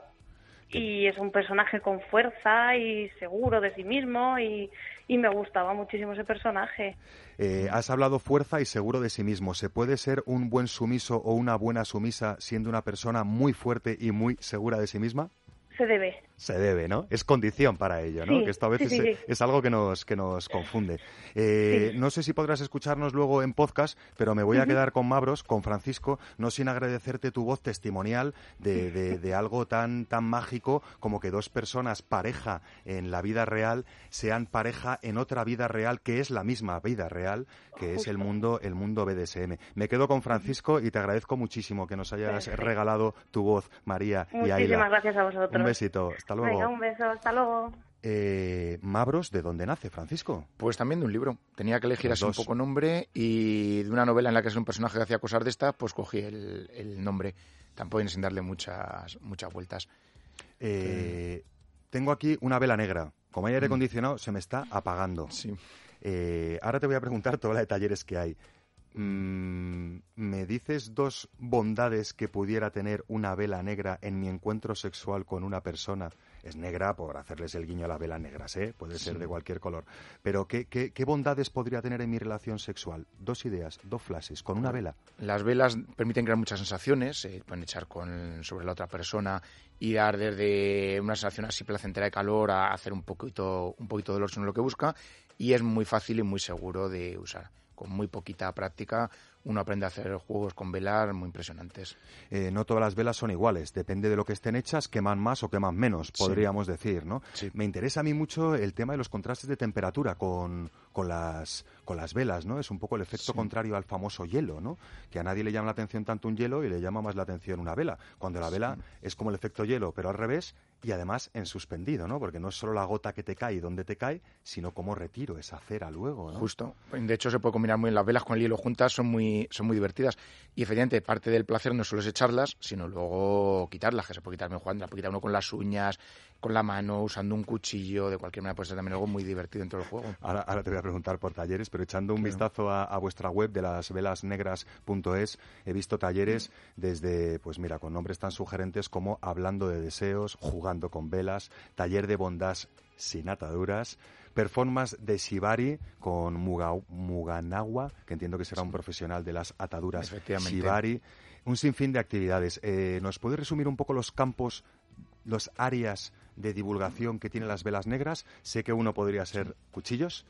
y es un personaje con fuerza y seguro de sí mismo y, me gustaba muchísimo ese personaje. Eh, has hablado fuerza y seguro de sí mismo. ¿Se puede ser un buen sumiso o una buena sumisa siendo una persona muy fuerte y muy segura de sí misma? Se debe se debe, ¿no? Es condición para ello, ¿no? que esto a veces es, algo que nos, que nos confunde. Eh, no sé si podrás escucharnos luego en podcast, pero me voy a quedar con Mabros, con Francisco, no sin agradecerte tu voz testimonial de, de, algo tan, tan mágico como que dos personas pareja en la vida real sean pareja en otra vida real que es la misma vida real, que es el mundo, el mundo BDSM. Me quedo con Francisco y te agradezco muchísimo que nos hayas regalado tu voz, María y. Muchísimas gracias a vosotros. Un besito. Hasta luego. un beso, hasta luego. Eh, Mabros, ¿de dónde nace, Francisco? Pues también de un libro. Tenía que elegir así un poco nombre y de una novela en la que es un personaje que hacía cosas de estas, pues cogí el, nombre. Tampoco sin darle muchas, muchas vueltas. Eh, tengo aquí una vela negra. Como hay aire mm. acondicionado, se me está apagando. Sí. Eh, ahora te voy a preguntar toda la de talleres que hay. Mm, ¿Me dices dos bondades que pudiera tener una vela negra en mi encuentro sexual con una persona? Es negra por hacerles el guiño a las velas negras, ¿eh? Puede ser de cualquier color. Pero ¿qué, ¿qué, bondades podría tener en mi relación sexual? Dos ideas, dos flashes, con una vela. Las velas permiten crear muchas sensaciones, se pueden echar con, sobre la otra persona y dar desde una sensación así placentera de calor a hacer un poquito, un poquito de dolor según lo que busca y es muy fácil y muy seguro de usar con muy poquita práctica uno aprende a hacer juegos con velas muy impresionantes. Eh, no todas las velas son iguales, depende de lo que estén hechas, queman más o queman menos, podríamos decir, ¿no? Me interesa a mí mucho el tema de los contrastes de temperatura con, con, las, con las velas, ¿no? Es un poco el efecto contrario al famoso hielo, ¿no? Que a nadie le llama la atención tanto un hielo y le llama más la atención una vela, cuando la vela es como el efecto hielo, pero al revés y además en suspendido, ¿no? Porque no es solo la gota que te cae y dónde te cae, sino cómo retiro esa cera luego, ¿no? Justo. De hecho, se puede combinar muy bien las velas con el hielo juntas, son muy, son muy divertidas. Y efectivamente, parte del placer no solo es echarlas, sino luego quitarlas, que se puede quitar jugando, la puede quitar uno con las uñas, con la mano, usando un cuchillo, de cualquier manera puede ser también algo muy divertido dentro del juego. Ahora, ahora te voy a preguntar por talleres, pero echando un vistazo a, vuestra web de las velasnegras.es, he visto talleres desde, pues mira, con nombres tan sugerentes como Hablando de deseos, Jugando con velas, Taller de bondad sin ataduras, performance de Shibari con Muganawa, que entiendo que será un profesional de las ataduras Shibari, un sinfín de actividades. Eh, ¿Nos puede resumir un poco los campos, los áreas de divulgación que tienen las velas negras? Sé que uno podría ser cuchillos.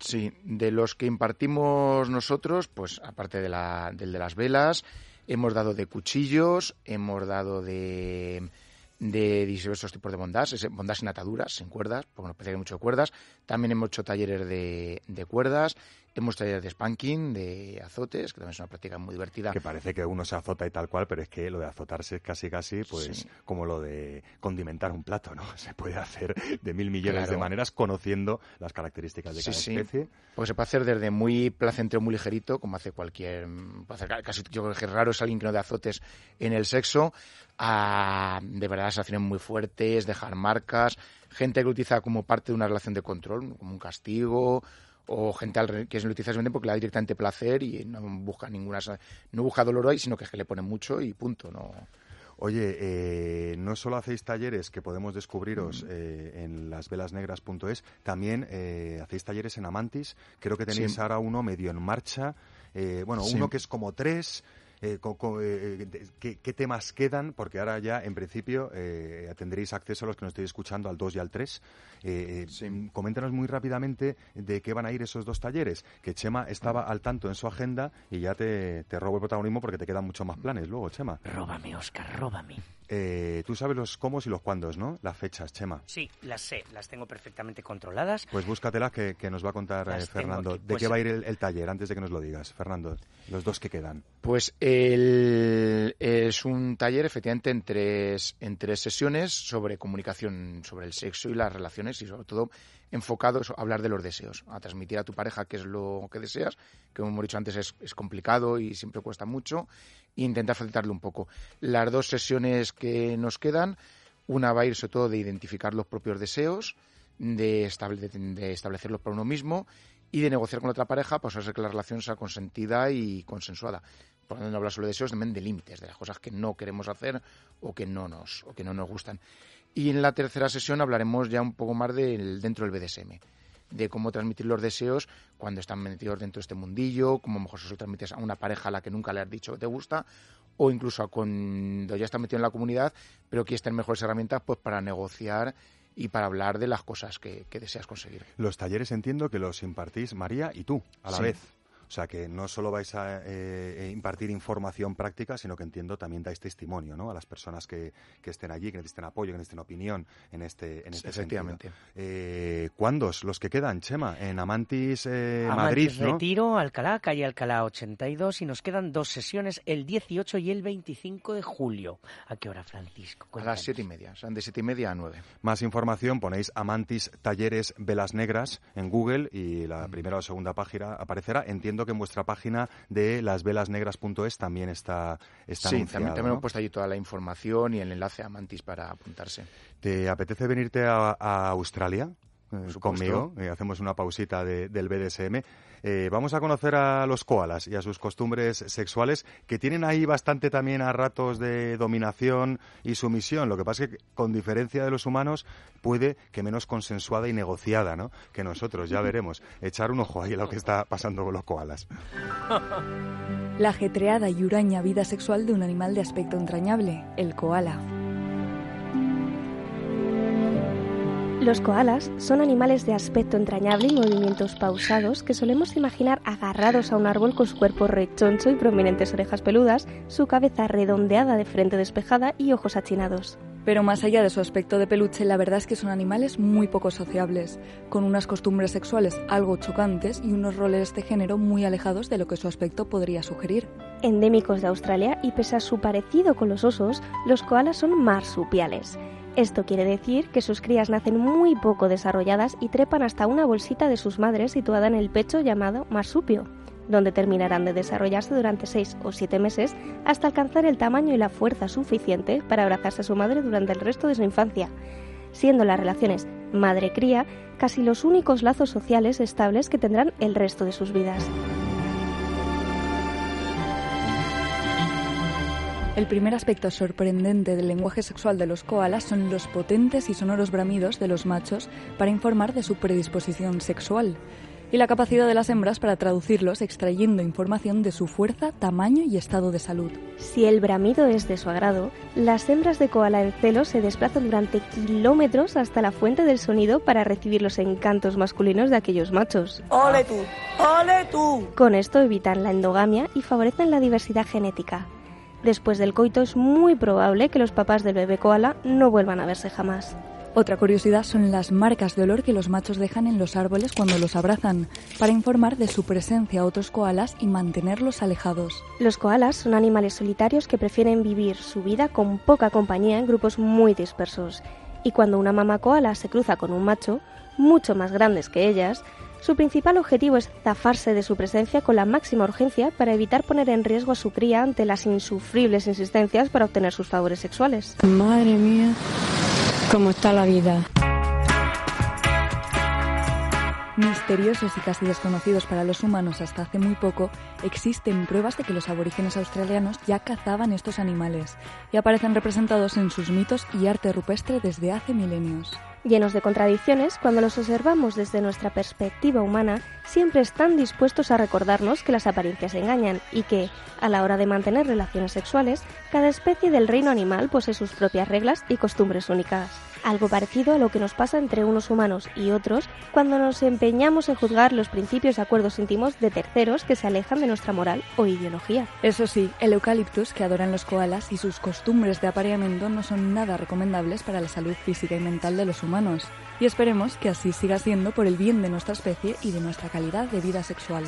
Sí, de los que impartimos nosotros, pues aparte de la, del de las velas, hemos dado de cuchillos, hemos dado de de diversos tipos de bondage, bondage sin ataduras, sin cuerdas, porque nos parece que hay mucho de cuerdas. También hemos hecho talleres de cuerdas, hemos talleres de spanking, de azotes, que también es una práctica muy divertida. Que parece que uno se azota y tal cual, pero es que lo de azotarse es casi casi pues como lo de condimentar un plato, ¿no? Se puede hacer de mil millones de maneras conociendo las características de cada especie. Pues se puede hacer desde muy placentero, muy ligerito, como hace cualquier... casi yo creo que raro es alguien que no de azotes en el sexo, a de verdad sensaciones muy fuertes, dejar marcas, gente que lo utiliza como parte de una relación de control, como un castigo, o gente que lo utiliza simplemente porque le da directamente placer y no busca ninguna no busca dolor ahí, sino que es que le pone mucho y punto, no Oye, eh, no solo hacéis talleres que podemos descubriros mm. eh, en lasvelasnegras.es, también eh, hacéis talleres en Amantis. Creo que tenéis ahora uno medio en marcha. bueno, uno que es como tres, eh, eh, qué, temas quedan, porque ahora ya en principio eh, tendréis acceso a los que nos estéis escuchando al 2 y al 3. Coméntanos muy rápidamente de qué van a ir esos dos talleres, que Chema estaba al tanto en su agenda y ya te, te robo el protagonismo porque te quedan muchos más planes luego, Chema. Róbame, Oscar, róbame. Eh, tú sabes los cómo y los cuándos, ¿no? Las fechas, Chema. Sí, las sé, las tengo perfectamente controladas. Pues búscatelas que, que nos va a contar eh, Fernando. ¿De qué va a ir el, taller antes de que nos lo digas, Fernando? Los dos que quedan. Pues el, es un taller efectivamente en tres, en tres sesiones sobre comunicación, sobre el sexo y las relaciones y sobre todo enfocado a hablar de los deseos, a transmitir a tu pareja qué es lo que deseas, que como hemos dicho antes es, complicado y siempre cuesta mucho, e intentar facilitarle un poco. Las dos sesiones que nos quedan, Una va a ir sobre todo de identificar los propios deseos, de, de establecerlos para uno mismo y de negociar con otra pareja, pues hacer que la relación sea consentida y consensuada. Por lo tanto, no habla solo de deseos, también de límites, de las cosas que no queremos hacer o que no nos, o que no nos gustan. Y en la tercera sesión hablaremos ya un poco más del, dentro del BDSM de cómo transmitir los deseos cuando están metidos dentro de este mundillo, cómo mejor se lo transmites a una pareja a la que nunca le has dicho que te gusta, o incluso cuando ya está metido en la comunidad, pero que estén mejores herramientas pues para negociar y para hablar de las cosas que, deseas conseguir. Los talleres entiendo que los impartís María y tú a la vez. O sea, que no solo vais a eh, eh, impartir información práctica, sino que entiendo también dais testimonio ¿no? a las personas que, estén allí, que necesiten apoyo, que necesiten opinión en este, en este Efectivamente. Eh, ¿Cuándos los que quedan, Chema? En Amantis, eh, Amantis Madrid, ¿no? Retiro, Alcalá, calle Alcalá 82 y nos quedan dos sesiones, el 18 y el 25 de julio. ¿A qué hora, Francisco? A las siete y media, son de siete y media a nueve. Más información ponéis Amantis Talleres Velas Negras en Google y la mm. primera o segunda página aparecerá. Entiendo que en vuestra página de lasvelasnegras.es también está, está sí, también, hemos puesto allí toda la información y el enlace a Mantis para apuntarse. ¿Te apetece venirte a, Australia? Eh, conmigo, y hacemos una pausita del BDSM. Eh, vamos a conocer a los koalas y a sus costumbres sexuales, que tienen ahí bastante también a ratos de dominación y sumisión. Lo que pasa es que, con diferencia de los humanos, puede que menos consensuada y negociada ¿no? que nosotros. Ya veremos. Echar un ojo ahí a lo que está pasando con los koalas. La ajetreada y huraña vida sexual de un animal de aspecto entrañable, el koala. Los koalas son animales de aspecto entrañable y movimientos pausados que solemos imaginar agarrados a un árbol con su cuerpo rechoncho y prominentes orejas peludas, su cabeza redondeada de frente despejada y ojos achinados. Pero más allá de su aspecto de peluche, la verdad es que son animales muy poco sociables, con unas costumbres sexuales algo chocantes y unos roles de género muy alejados de lo que su aspecto podría sugerir. Endémicos de Australia y pese a su parecido con los osos, los koalas son marsupiales esto quiere decir que sus crías nacen muy poco desarrolladas y trepan hasta una bolsita de sus madres situada en el pecho llamado marsupio, donde terminarán de desarrollarse durante 6 o 7 meses hasta alcanzar el tamaño y la fuerza suficiente para abrazarse a su madre durante el resto de su infancia, siendo las relaciones madre-cría casi los únicos lazos sociales estables que tendrán el resto de sus vidas. El primer aspecto sorprendente del lenguaje sexual de los koalas son los potentes y sonoros bramidos de los machos para informar de su predisposición sexual y la capacidad de las hembras para traducirlos extrayendo información de su fuerza, tamaño y estado de salud. Si el bramido es de su agrado, las hembras de koala en celo se desplazan durante kilómetros hasta la fuente del sonido para recibir los encantos masculinos de aquellos machos. ¡Ole tú! ¡Ole tú! Con esto evitan la endogamia y favorecen la diversidad genética. Después del coito es muy probable que los papás del bebé koala no vuelvan a verse jamás. Otra curiosidad son las marcas de olor que los machos dejan en los árboles cuando los abrazan, para informar de su presencia a otros koalas y mantenerlos alejados. Los koalas son animales solitarios que prefieren vivir su vida con poca compañía en grupos muy dispersos, y cuando una mamá koala se cruza con un macho, mucho más grandes que ellas, su principal objetivo es zafarse de su presencia con la máxima urgencia para evitar poner en riesgo a su cría ante las insufribles insistencias para obtener sus favores sexuales. Madre mía, cómo está la vida. Misteriosos y casi desconocidos para los humanos hasta hace muy poco, existen pruebas de que los aborígenes australianos ya cazaban estos animales y aparecen representados en sus mitos y arte rupestre desde hace milenios. Llenos de contradicciones, cuando los observamos desde nuestra perspectiva humana, siempre están dispuestos a recordarnos que las apariencias engañan y que, a la hora de mantener relaciones sexuales, cada especie del reino animal posee sus propias reglas y costumbres únicas algo parecido a lo que nos pasa entre unos humanos y otros cuando nos empeñamos en juzgar los principios y acuerdos íntimos de terceros que se alejan de nuestra moral o ideología. Eso sí, el eucaliptus que adoran los koalas y sus costumbres de apareamiento no son nada recomendables para la salud física y mental de los humanos. Y esperemos que así siga siendo por el bien de nuestra especie y de nuestra calidad de vida sexual.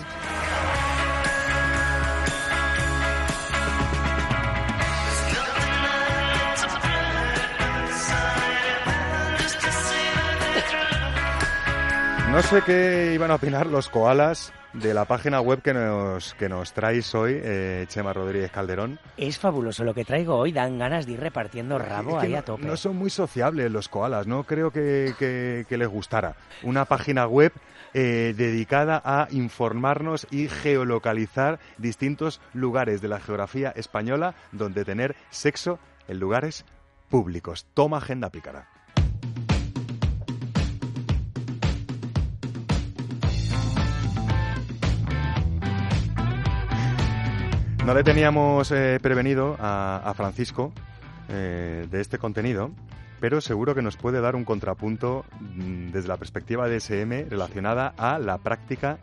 No sé qué iban a opinar los koalas de la página web que nos, que nos traes hoy, eh, Chema Rodríguez Calderón. Es fabuloso lo que traigo hoy, dan ganas de ir repartiendo rabo Es que ahí no, a tope. no son muy sociables los koalas, no creo que, que- que les gustara. Una página web eh, dedicada a informarnos y geolocalizar distintos lugares de la geografía española donde tener sexo en lugares públicos. Toma agenda pícara. No le teníamos eh, prevenido a, Francisco eh, de este contenido, pero seguro que nos puede dar un contrapunto mm, desde la perspectiva de SM relacionada a la práctica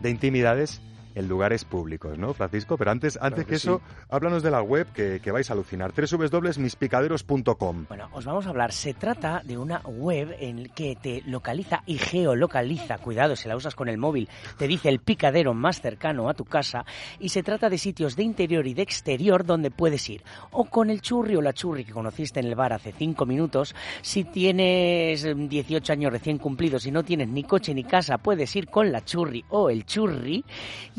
de intimidades en lugares públicos, ¿no, Francisco? Pero antes, antes que que, eso, háblanos de la web que, que vais a alucinar. www.mispicaderos.com. Bueno, os vamos a hablar. Se trata de una web en que te localiza y geolocaliza. Cuidado, si la usas con el móvil, te dice el picadero más cercano a tu casa. Y se trata de sitios de interior y de exterior donde puedes ir. O con el churri o la churri que conociste en el bar hace cinco minutos. Si tienes mm, 18 años recién cumplidos y no tienes ni coche ni casa, puedes ir con la churri o el churri.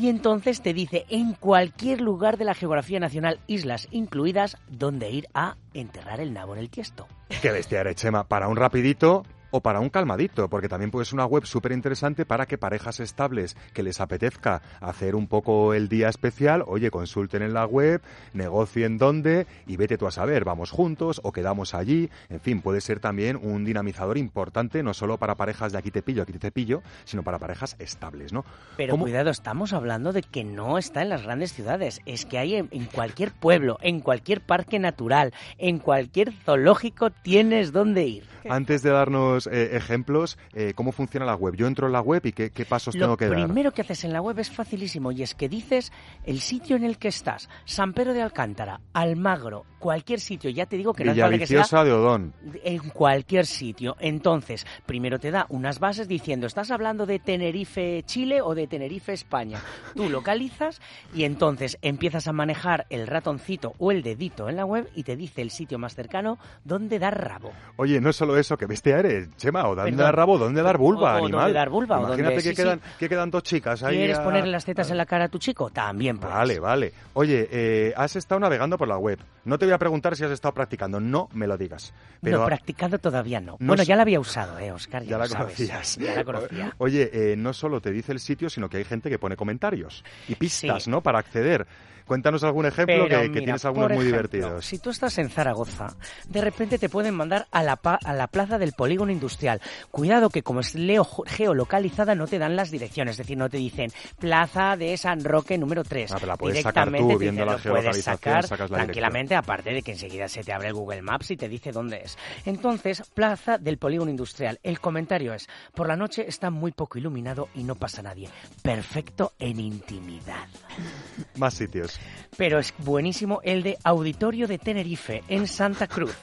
Y entonces te dice en cualquier lugar de la geografía nacional, islas incluidas, donde ir a enterrar el nabo en el tiesto. Qué bestia eres, Chema. Para un rapidito o para un calmadito, porque también puede ser una web súper interesante para que parejas estables que les apetezca hacer un poco el día especial, oye, consulten en la web, negocien dónde y vete tú a saber, vamos juntos o quedamos allí. En fin, puede ser también un dinamizador importante, no solo para parejas de aquí te pillo, aquí te pillo, sino para parejas estables, ¿no? Pero ¿Cómo- cuidado, estamos hablando de que no está en las grandes ciudades, es que hay en, en cualquier pueblo, en cualquier parque natural, en cualquier zoológico tienes donde ir. Antes de darnos eh, ejemplos, eh, ¿cómo funciona la web? Yo entro en la web y qué, qué pasos Lo tengo que dar. primero que haces en la web es facilísimo y es que dices el sitio en el que estás, San Pedro de Alcántara, Almagro, cualquier sitio, ya te digo que no falta que sea de Odón. en cualquier sitio. Entonces, primero te da unas bases diciendo, ¿estás hablando de Tenerife, Chile o de Tenerife, España? Tú localizas y entonces empiezas a manejar el ratoncito o el dedito en la web y te dice el sitio más cercano donde dar rabo. Oye, no es solo eso, que bestia eres, Chema, o dar rabo, dónde dar vulva, O- o animal. dónde dar vulva, o Imagínate dónde- que, sí, quedan, sí. que quedan dos chicas ahí. ¿Quieres a- ponerle las tetas en la cara a tu chico? También puedes. Vale, vale. Oye, eh, has estado navegando por la web. No te voy a preguntar si has estado practicando, no me lo digas. Pero no, practicado todavía no. no bueno, sé- ya la había usado, ¿eh, Oscar? Ya, ya la sabes. conocías. Ya la conocía. Oye, eh, no solo te dice el sitio, sino que hay gente que pone comentarios y pistas, Sí. ¿no? Para acceder. Cuéntanos algún ejemplo que, tienes algunos muy divertidos. Si tú estás en Zaragoza, de repente te pueden mandar a la, a la plaza del polígono industrial. Cuidado que como es leo geolocalizada no te dan las direcciones, es decir, no te dicen plaza de San Roque número 3. Ah, pero la puedes sacar tú, Directamente te viendo dicen, la lo puedes sacar tranquilamente, aparte de que enseguida se te abre el Google Maps y te dice dónde es. Entonces, plaza del polígono industrial. El comentario es, por la noche está muy poco iluminado y no pasa nadie. Perfecto en intimidad. Más sitios. Pero es buenísimo el de Auditorio de Tenerife, en Santa Cruz.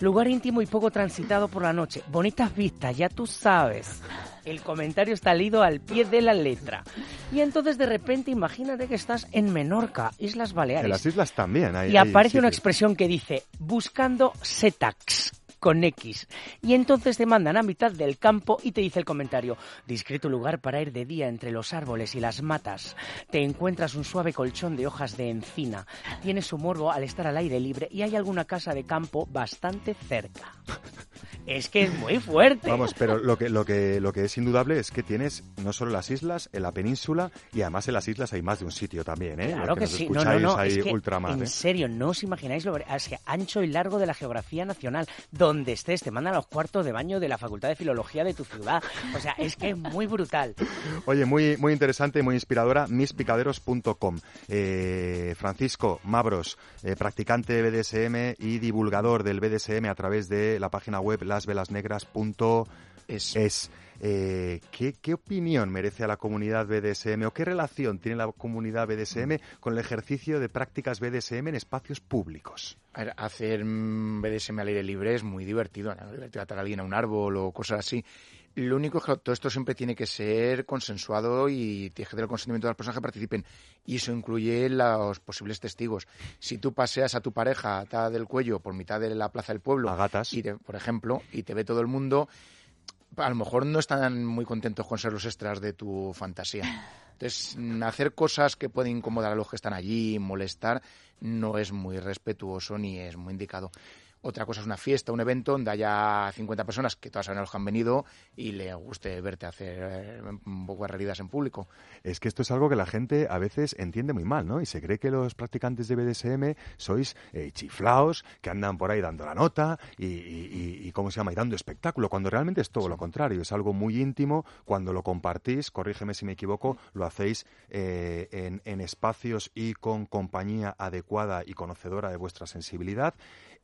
Lugar íntimo y poco transitado por la noche. Bonitas vistas, ya tú sabes. El comentario está leído al pie de la letra. Y entonces de repente imagínate que estás en Menorca, Islas Baleares. En las islas también hay. y hay aparece una expresión que dice, buscando setax con X. Y entonces te mandan a mitad del campo y te dice el comentario, discreto lugar para ir de día entre los árboles y las matas. Te encuentras un suave colchón de hojas de encina. Tienes su morbo al estar al aire libre y hay alguna casa de campo bastante cerca. Es que es muy fuerte. Vamos, pero lo que, lo, que, lo que es indudable es que tienes no solo las islas, en la península y además en las islas hay más de un sitio también, ¿eh? Claro Los que, nos sí, no, no, no, ahí es que, ultramar, en ¿eh? serio, no os imagináis lo es que ancho y largo de la geografía nacional, donde estés, te mandan a los cuartos de baño de la Facultad de Filología de tu ciudad, o sea, es que es muy brutal. Oye, muy, muy interesante y muy inspiradora, mispicaderos.com. Eh, Francisco Mabros, eh, practicante de BDSM y divulgador del BDSM a través de la página web lasvelasnegras.es. Eh, ¿qué, ¿Qué opinión merece a la comunidad BDSM o qué relación tiene la comunidad BDSM con el ejercicio de prácticas BDSM en espacios públicos? A ver, hacer mm, BDSM al aire libre es muy divertido, ¿no? Es divertido atar a alguien a un árbol o cosas así. Lo único es que todo esto siempre tiene que ser consensuado y tienes que tener el consentimiento de las personas que participen. Y eso incluye los posibles testigos. Si tú paseas a tu pareja atada del cuello por mitad de la plaza del pueblo, A gatas. y te- por ejemplo, y te ve todo el mundo, a lo mejor no están muy contentos con ser los extras de tu fantasía. Entonces, mm, hacer cosas que pueden incomodar a los que están allí, molestar, no es muy respetuoso ni es muy indicado. Otra cosa es una fiesta, un evento donde haya 50 personas que todas saben a los que han venido y le guste verte hacer eh, un poco de en público. Es que esto es algo que la gente a veces entiende muy mal, ¿no? Y se cree que los practicantes de BDSM sois eh, chiflaos, que andan por ahí dando la nota y, y, ¿cómo se llama? Y dando espectáculo, cuando realmente es todo lo contrario. Es algo muy íntimo. Cuando lo compartís, corrígeme si me equivoco, lo hacéis eh, en, en espacios y con compañía adecuada y conocedora de vuestra sensibilidad.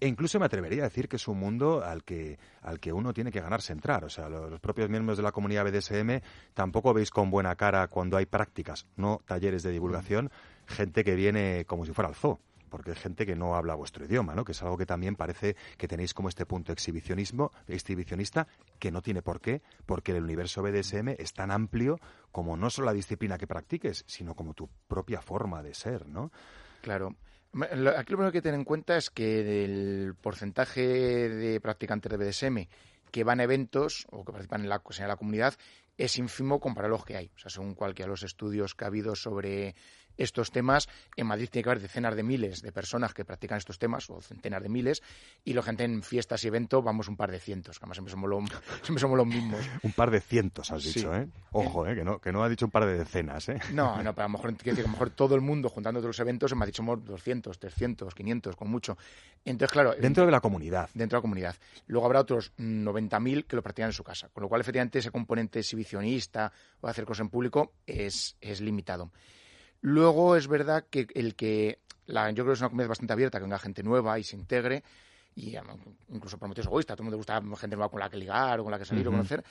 E incluso me atrevería a decir que es un mundo al que, al que uno tiene que ganarse entrar. O sea, los, propios miembros de la comunidad BDSM tampoco veis con buena cara cuando hay prácticas, no talleres de divulgación, gente que viene como si fuera al zoo porque hay gente que no habla vuestro idioma, ¿no? Que es algo que también parece que tenéis como este punto exhibicionismo, exhibicionista, que no tiene por qué, porque el universo BDSM es tan amplio como no solo la disciplina que practiques, sino como tu propia forma de ser, ¿no? Claro. Aquí lo primero que tener en cuenta es que del porcentaje de practicantes de BDSM que van a eventos o que participan en la, la comunidad es ínfimo comparado a los que hay. O sea, según cualquiera de los estudios que ha habido sobre estos temas. En Madrid tiene que haber decenas de miles de personas que practican estos temas, o centenas de miles, y la gente en fiestas y eventos vamos un par de cientos, que además siempre somos, somos los mismos. un par de cientos, has dicho, ¿eh? Ojo, ¿eh? Que, no, que no ha dicho un par de decenas, ¿eh? No, no, pero a lo mejor, a lo mejor todo el mundo, juntando todos los eventos, en Madrid somos 200, 300, 500, con mucho. Entonces, claro... Dentro de la comunidad. Dentro de la comunidad. Luego habrá otros 90.000 que lo practican en su casa, con lo cual, efectivamente, ese componente exhibicionista o hacer cosas en público es, es limitado. Luego es verdad que el que la, yo creo que es una comunidad bastante abierta, que venga gente nueva y se integre, y incluso por motivos egoístas, todo el mundo gusta gente nueva con la que ligar o con la que salir o conocer,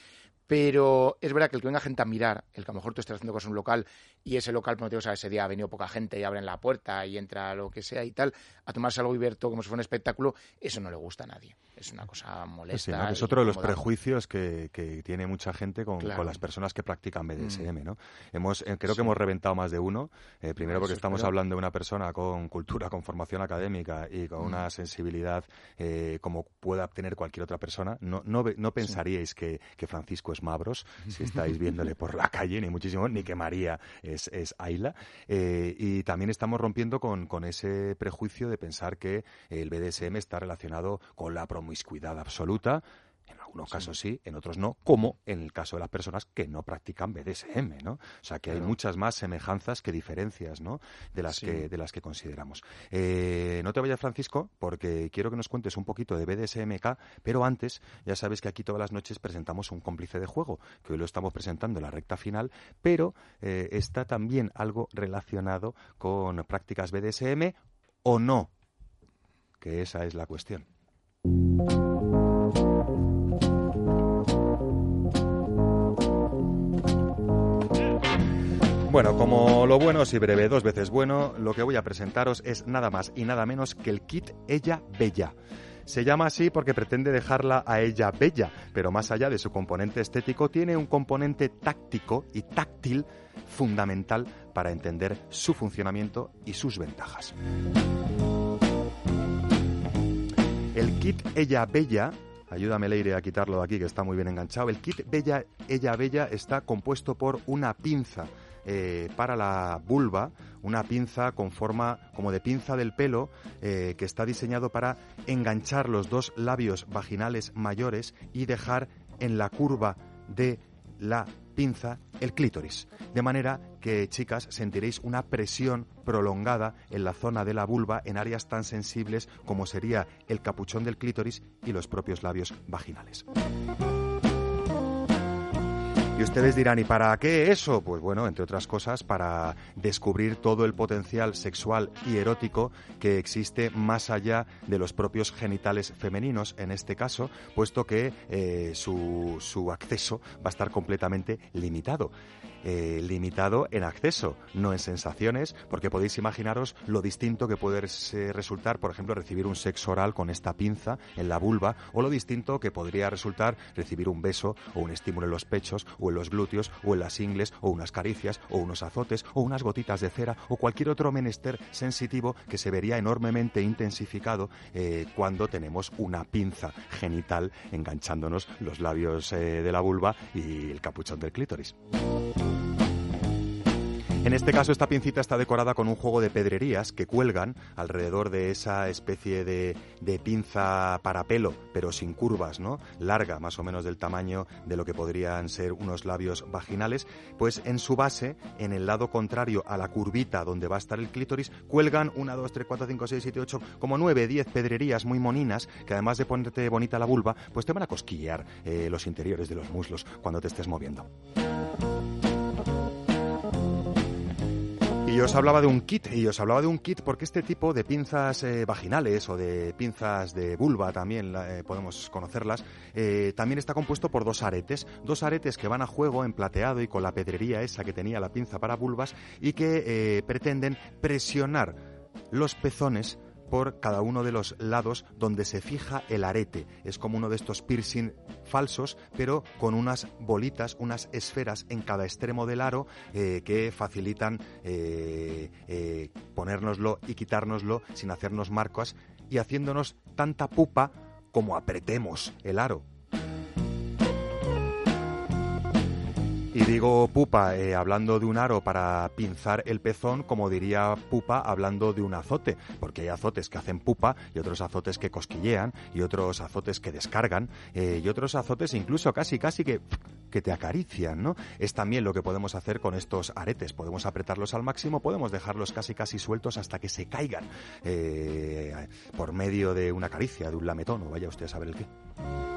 pero es verdad que el que venga gente a mirar, el que a lo mejor tú estés haciendo cosas en un local y ese local, por motivos, ese día ha venido poca gente y abren la puerta y entra lo que sea y tal, a tomarse algo y ver todo como si fuera un espectáculo, eso no le gusta a nadie. Es una cosa molesta. Es otro de los prejuicios que, tiene mucha gente con, las personas que practican BDSM. Mm. ¿no? Hemos, eh, creo que hemos reventado más de uno. Eh, primero porque estamos hablando de una persona con cultura, con formación académica y con una mm. sensibilidad eh, como pueda tener cualquier otra persona. No, no, no pensaríais que, que Francisco es Mabros, si estáis viéndole por la calle, ni muchísimo, ni que María es, es Ayla. Y también estamos rompiendo con, con ese prejuicio de pensar que el BDSM está relacionado con la promiscuidad absoluta algunos casos sí, en otros no, como en el caso de las personas que no practican BDSM, ¿no? O sea, que hay muchas más semejanzas que diferencias, ¿no? De las, que, de las que consideramos. Eh, no te vayas, Francisco, porque quiero que nos cuentes un poquito de BDSMK, pero antes, ya sabes que aquí todas las noches presentamos un cómplice de juego, que hoy lo estamos presentando en la recta final, pero eh, está también algo relacionado con prácticas BDSM o no, que esa es la cuestión. Bueno, como lo bueno si breve, dos veces bueno, lo que voy a presentaros es nada más y nada menos que el kit Ella Bella. Se llama así porque pretende dejarla a ella bella, pero más allá de su componente estético, tiene un componente táctico y táctil fundamental para entender su funcionamiento y sus ventajas. El kit Ella Bella Ayúdame, Leire, a quitarlo de aquí, que está muy bien enganchado. El kit Bella, Ella Bella está compuesto por una pinza eh, para la vulva, una pinza con forma como de pinza del pelo eh, que está diseñado para enganchar los dos labios vaginales mayores y dejar en la curva de la pinza el clítoris. De manera que, chicas, sentiréis una presión prolongada en la zona de la vulva en áreas tan sensibles como sería el capuchón del clítoris y los propios labios vaginales. Y ustedes dirán, ¿y para qué eso? Pues bueno, entre otras cosas, para descubrir todo el potencial sexual y erótico que existe más allá de los propios genitales femeninos, en este caso, puesto que eh, su, su acceso va a estar completamente limitado. Eh, limitado en acceso, no en sensaciones, porque podéis imaginaros lo distinto que puede resultar, por ejemplo, recibir un sexo oral con esta pinza en la vulva, o lo distinto que podría resultar recibir un beso o un estímulo en los pechos, o en los glúteos, o en las ingles, o unas caricias, o unos azotes, o unas gotitas de cera, o cualquier otro menester sensitivo que se vería enormemente intensificado eh, cuando tenemos una pinza genital enganchándonos los labios eh, de la vulva y el capuchón del clítoris. En este caso, esta pincita está decorada con un juego de pedrerías que cuelgan alrededor de esa especie de, pinza para pelo, pero sin curvas, ¿no? Larga, más o menos del tamaño de lo que podrían ser unos labios vaginales. Pues en su base, en el lado contrario a la curvita donde va a estar el clítoris, cuelgan una, dos, tres, cuatro, cinco, seis, siete, ocho, como nueve, diez pedrerías muy moninas que además de ponerte bonita la vulva, pues te van a cosquillear eh, los interiores de los muslos cuando te estés moviendo. Y os hablaba de un kit, y os hablaba de un kit porque este tipo de pinzas eh, vaginales o de pinzas de vulva también eh, podemos conocerlas, eh, también está compuesto por dos aretes, dos aretes que van a juego en plateado y con la pedrería esa que tenía la pinza para vulvas y que pretenden presionar los pezones por cada uno de los lados donde se fija el arete. Es como uno de estos piercing falsos, pero con unas bolitas, unas esferas en cada extremo del aro eh, que facilitan eh, eh, ponérnoslo y quitárnoslo sin hacernos marcas y haciéndonos tanta pupa como apretemos el aro. Y digo pupa eh, hablando de un aro para pinzar el pezón, como diría pupa hablando de un azote, porque hay azotes que hacen pupa y otros azotes que cosquillean y otros azotes que descargan eh, y otros azotes incluso casi casi que que te acarician, ¿no? Es también lo que podemos hacer con estos aretes. Podemos apretarlos al máximo, podemos dejarlos casi casi sueltos hasta que se caigan eh, por medio de una caricia, de un lametón, o vaya usted a saber el qué.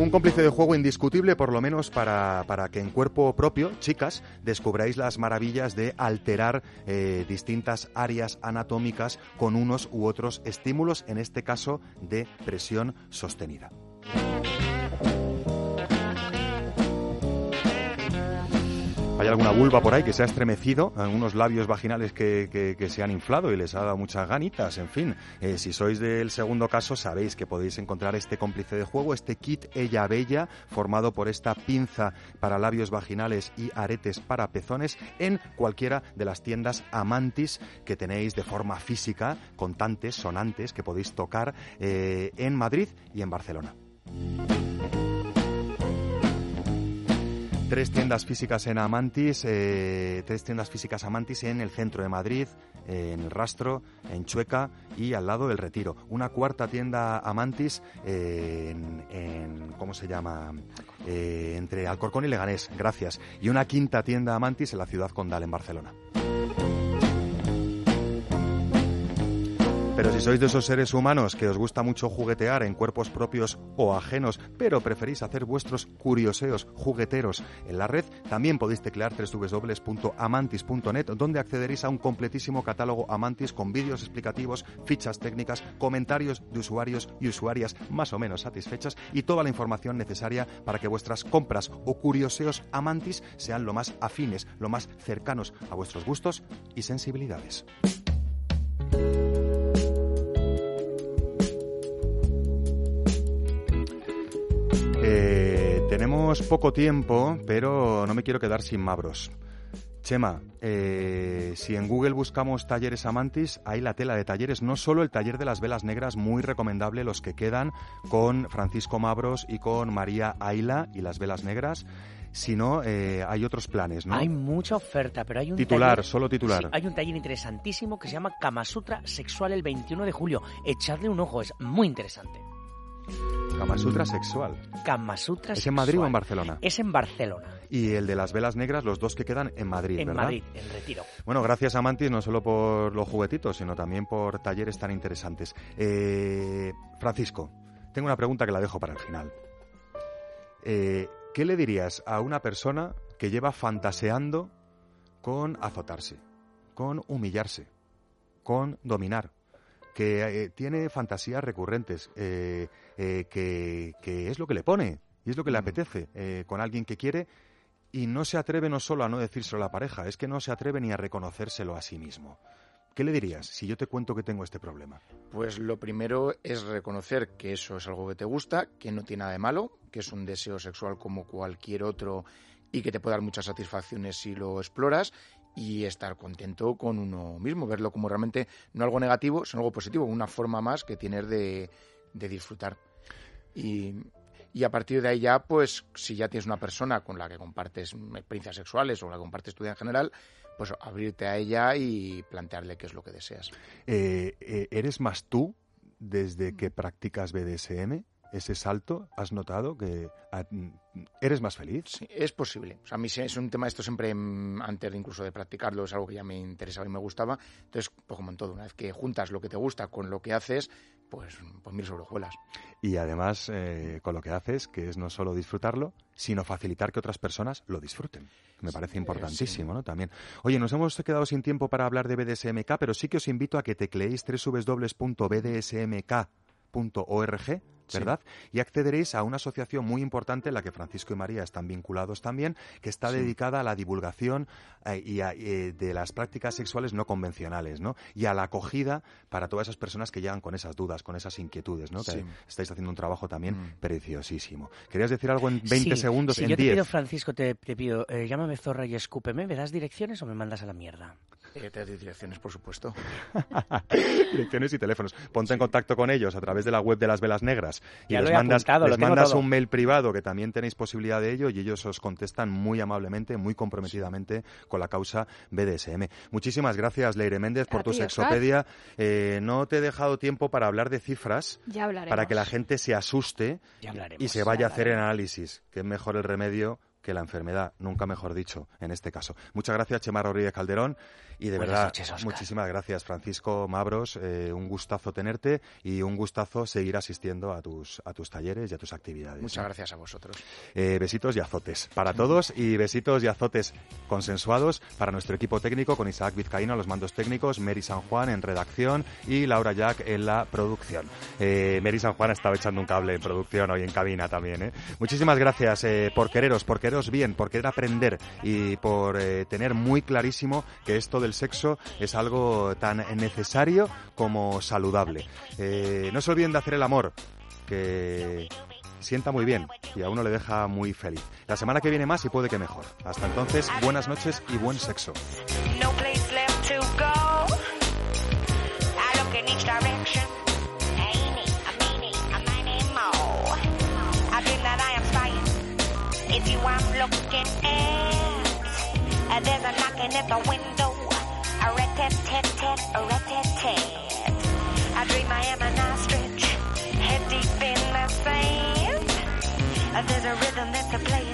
Un cómplice de juego indiscutible, por lo menos para, que en cuerpo propio, chicas, descubráis las maravillas de alterar eh, distintas áreas anatómicas con unos u otros estímulos, en este caso de presión sostenida. Alguna vulva por ahí que se ha estremecido, algunos labios vaginales que, se han inflado y les ha dado muchas ganitas, en fin. Eh, si sois del segundo caso, sabéis que podéis encontrar este cómplice de juego, este kit Ella Bella, formado por esta pinza para labios vaginales y aretes para pezones, en cualquiera de las tiendas Amantis que tenéis de forma física, contantes, sonantes, que podéis tocar eh, en Madrid y en Barcelona. Tres tiendas físicas en Amantis, eh, tres tiendas físicas Amantis en el centro de Madrid, en el Rastro, en Chueca y al lado del Retiro. Una cuarta tienda Amantis en, ¿cómo se llama? Eh, entre Alcorcón y Leganés, gracias. Y una quinta tienda Amantis en la ciudad condal, en Barcelona. Pero si sois de esos seres humanos que os gusta mucho juguetear en cuerpos propios o ajenos, pero preferís hacer vuestros curioseos jugueteros en la red, también podéis teclear www.amantis.net, donde accederéis a un completísimo catálogo Amantis con vídeos explicativos, fichas técnicas, comentarios de usuarios y usuarias más o menos satisfechas y toda la información necesaria para que vuestras compras o curioseos Amantis sean lo más afines, lo más cercanos a vuestros gustos y sensibilidades. Eh, tenemos poco tiempo, pero no me quiero quedar sin Mabros. Chema, eh, si en Google buscamos talleres Amantis, hay la tela de talleres, no solo el taller de las velas negras, muy recomendable los que quedan con Francisco Mabros y con María Aila y las velas negras, sino eh, hay otros planes, ¿no? Hay mucha oferta, pero hay un titular, solo titular. hay un taller interesantísimo que se llama Kamasutra Sexual el 21 de julio. Echadle un ojo, es muy interesante. Kamasutra sexual. Kamasutra ¿Es en Madrid o en Barcelona? Es en Barcelona. Y el de las velas negras, los dos que quedan en Madrid, en Madrid, en Retiro. Bueno, gracias a Mantis, no solo por los juguetitos, sino también por talleres tan interesantes. Eh, Francisco, tengo una pregunta que la dejo para el final. Eh, ¿Qué le dirías a una persona que lleva fantaseando con azotarse, con humillarse, con dominar, que eh, tiene fantasías recurrentes, eh, eh, que, es lo que le pone, Y es lo que le apetece eh, con alguien que quiere y no se atreve no solo a no decírselo a la pareja, es que no se atreve ni a reconocérselo a sí mismo. ¿Qué le dirías si yo te cuento que tengo este problema? Pues lo primero es reconocer que eso es algo que te gusta, que no tiene nada de malo, que es un deseo sexual como cualquier otro y que te puede dar muchas satisfacciones si lo exploras y estar contento con uno mismo, verlo como realmente no algo negativo, sino algo positivo, una forma más que tienes de, de disfrutar. Y, y a partir de ahí ya, pues si ya tienes una persona con la que compartes experiencias sexuales o la que compartes tu vida en general, pues abrirte a ella y plantearle qué es lo que deseas. Eh, eh, ¿Eres más tú desde que practicas BDSM? Ese salto? ¿Has notado que ah, eres más feliz? Sí, es posible. O sea, a mí es un tema, esto siempre mm, antes incluso de practicarlo, es algo que ya me interesaba y me gustaba. Entonces, pues como en todo, una vez que juntas lo que te gusta con lo que haces, pues, pues mil sobrejuelas. Y además, eh, con lo que haces, que es no solo disfrutarlo, sino facilitar que otras personas lo disfruten. Me parece importantísimo, ¿no? También. Oye, nos hemos quedado sin tiempo para hablar de BDSMK, pero sí que os invito a que tecleéis www.bdsmk.org ¿verdad? Y accederéis a una asociación muy importante en la que Francisco y María están vinculados también, que está dedicada a la divulgación eh, y eh, de las prácticas sexuales no convencionales, ¿no? Y a la acogida para todas esas personas que llegan con esas dudas, con esas inquietudes, ¿no? Que estáis haciendo un trabajo también mm. preciosísimo. ¿Querías decir algo en 20 segundos, en yo 10? te pido, Francisco, te, pido, eh, llámame zorra y escúpeme, ¿me das direcciones o me mandas a la mierda? Te doy direcciones, por supuesto. direcciones y teléfonos. Ponte en contacto con ellos a través de la web de las Velas Negras y les mandas, les mandas un mail privado que también tenéis posibilidad de ello y ellos os contestan muy amablemente, muy comprometidamente con la causa BDSM. Muchísimas gracias, Leire Méndez, por tu sexopedia. Eh, no te he dejado tiempo para hablar de cifras para que la gente se asuste y se vaya a hacer el análisis, que es mejor el remedio que la enfermedad, nunca mejor dicho, en este caso. Muchas gracias, Chema Rodríguez Calderón. Y de verdad, muchísimas gracias, Francisco Mabros. Eh, un gustazo tenerte y un gustazo seguir asistiendo a tus, a tus talleres y a tus actividades. Muchas gracias a vosotros. Eh, besitos y azotes para todos y besitos y azotes consensuados para nuestro equipo técnico con Isaac Vizcaíno los mandos técnicos, Mary San Juan en redacción y Laura Jack en la producción. Eh, Mary San Juan ha estado echando un cable en producción hoy en cabina también. Muchísimas gracias por quereros, por quereros bien, por querer aprender y por tener muy clarísimo que esto del sexo es algo tan necesario como saludable. Eh, no se olviden de hacer el amor, que sienta muy bien y a uno le deja muy feliz. La semana que viene más y puede que mejor. Hasta entonces, buenas noches y buen sexo. a rat tat tat tat, a rat tat tat. I dream I am an ostrich, head deep in the sand. There's a rhythm that's a playing,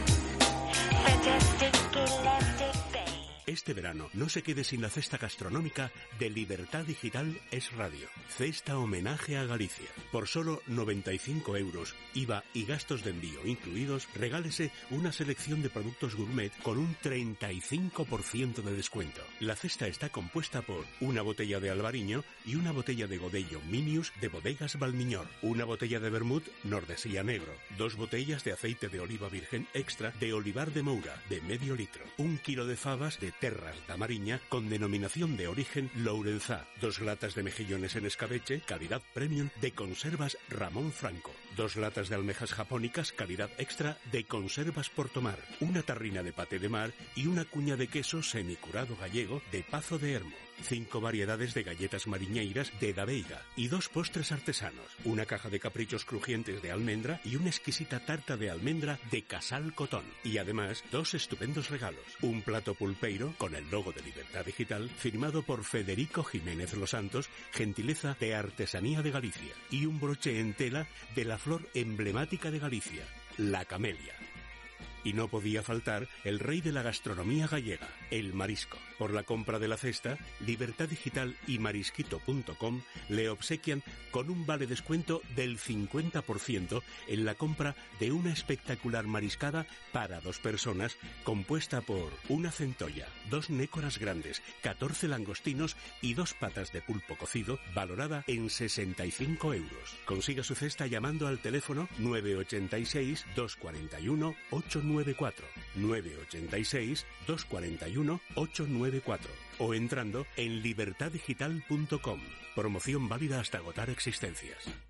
Este verano no se quede sin la cesta gastronómica de Libertad Digital es Radio. Cesta homenaje a Galicia. Por solo 95 euros, IVA y gastos de envío incluidos, regálese una selección de productos gourmet con un 35% de descuento. La cesta está compuesta por una botella de albariño y una botella de godello Minius de bodegas Balmiñor, una botella de vermut Nordesía Negro, dos botellas de aceite de oliva virgen extra de olivar de Moura de medio litro, un kilo de fabas de Terras da Mariña con denominación de origen Lourenzá, dos latas de mejillones en escabeche, calidad premium de conservas Ramón Franco, dos latas de almejas japónicas, calidad extra de conservas Portomar, una tarrina de pate de mar y una cuña de queso semicurado gallego de Pazo de Hermo cinco variedades de galletas mariñeiras de Daveiga y dos postres artesanos, una caja de caprichos crujientes de almendra y una exquisita tarta de almendra de Casal Cotón. Y además, dos estupendos regalos. Un plato pulpeiro con el logo de Libertad Digital firmado por Federico Jiménez Los Santos, gentileza de Artesanía de Galicia. Y un broche en tela de la flor emblemática de Galicia, la camelia. Y no podía faltar el rey de la gastronomía gallega, el marisco. Por la compra de la cesta, Libertad Digital y marisquito.com le obsequian con un vale descuento del 50% en la compra de una espectacular mariscada para dos personas compuesta por una centolla, dos nécoras grandes, 14 langostinos y dos patas de pulpo cocido valorada en 65 euros. Consiga su cesta llamando al teléfono 986 241 894 986 241 894 o entrando en libertaddigital.com. Promoción válida hasta agotar existencias.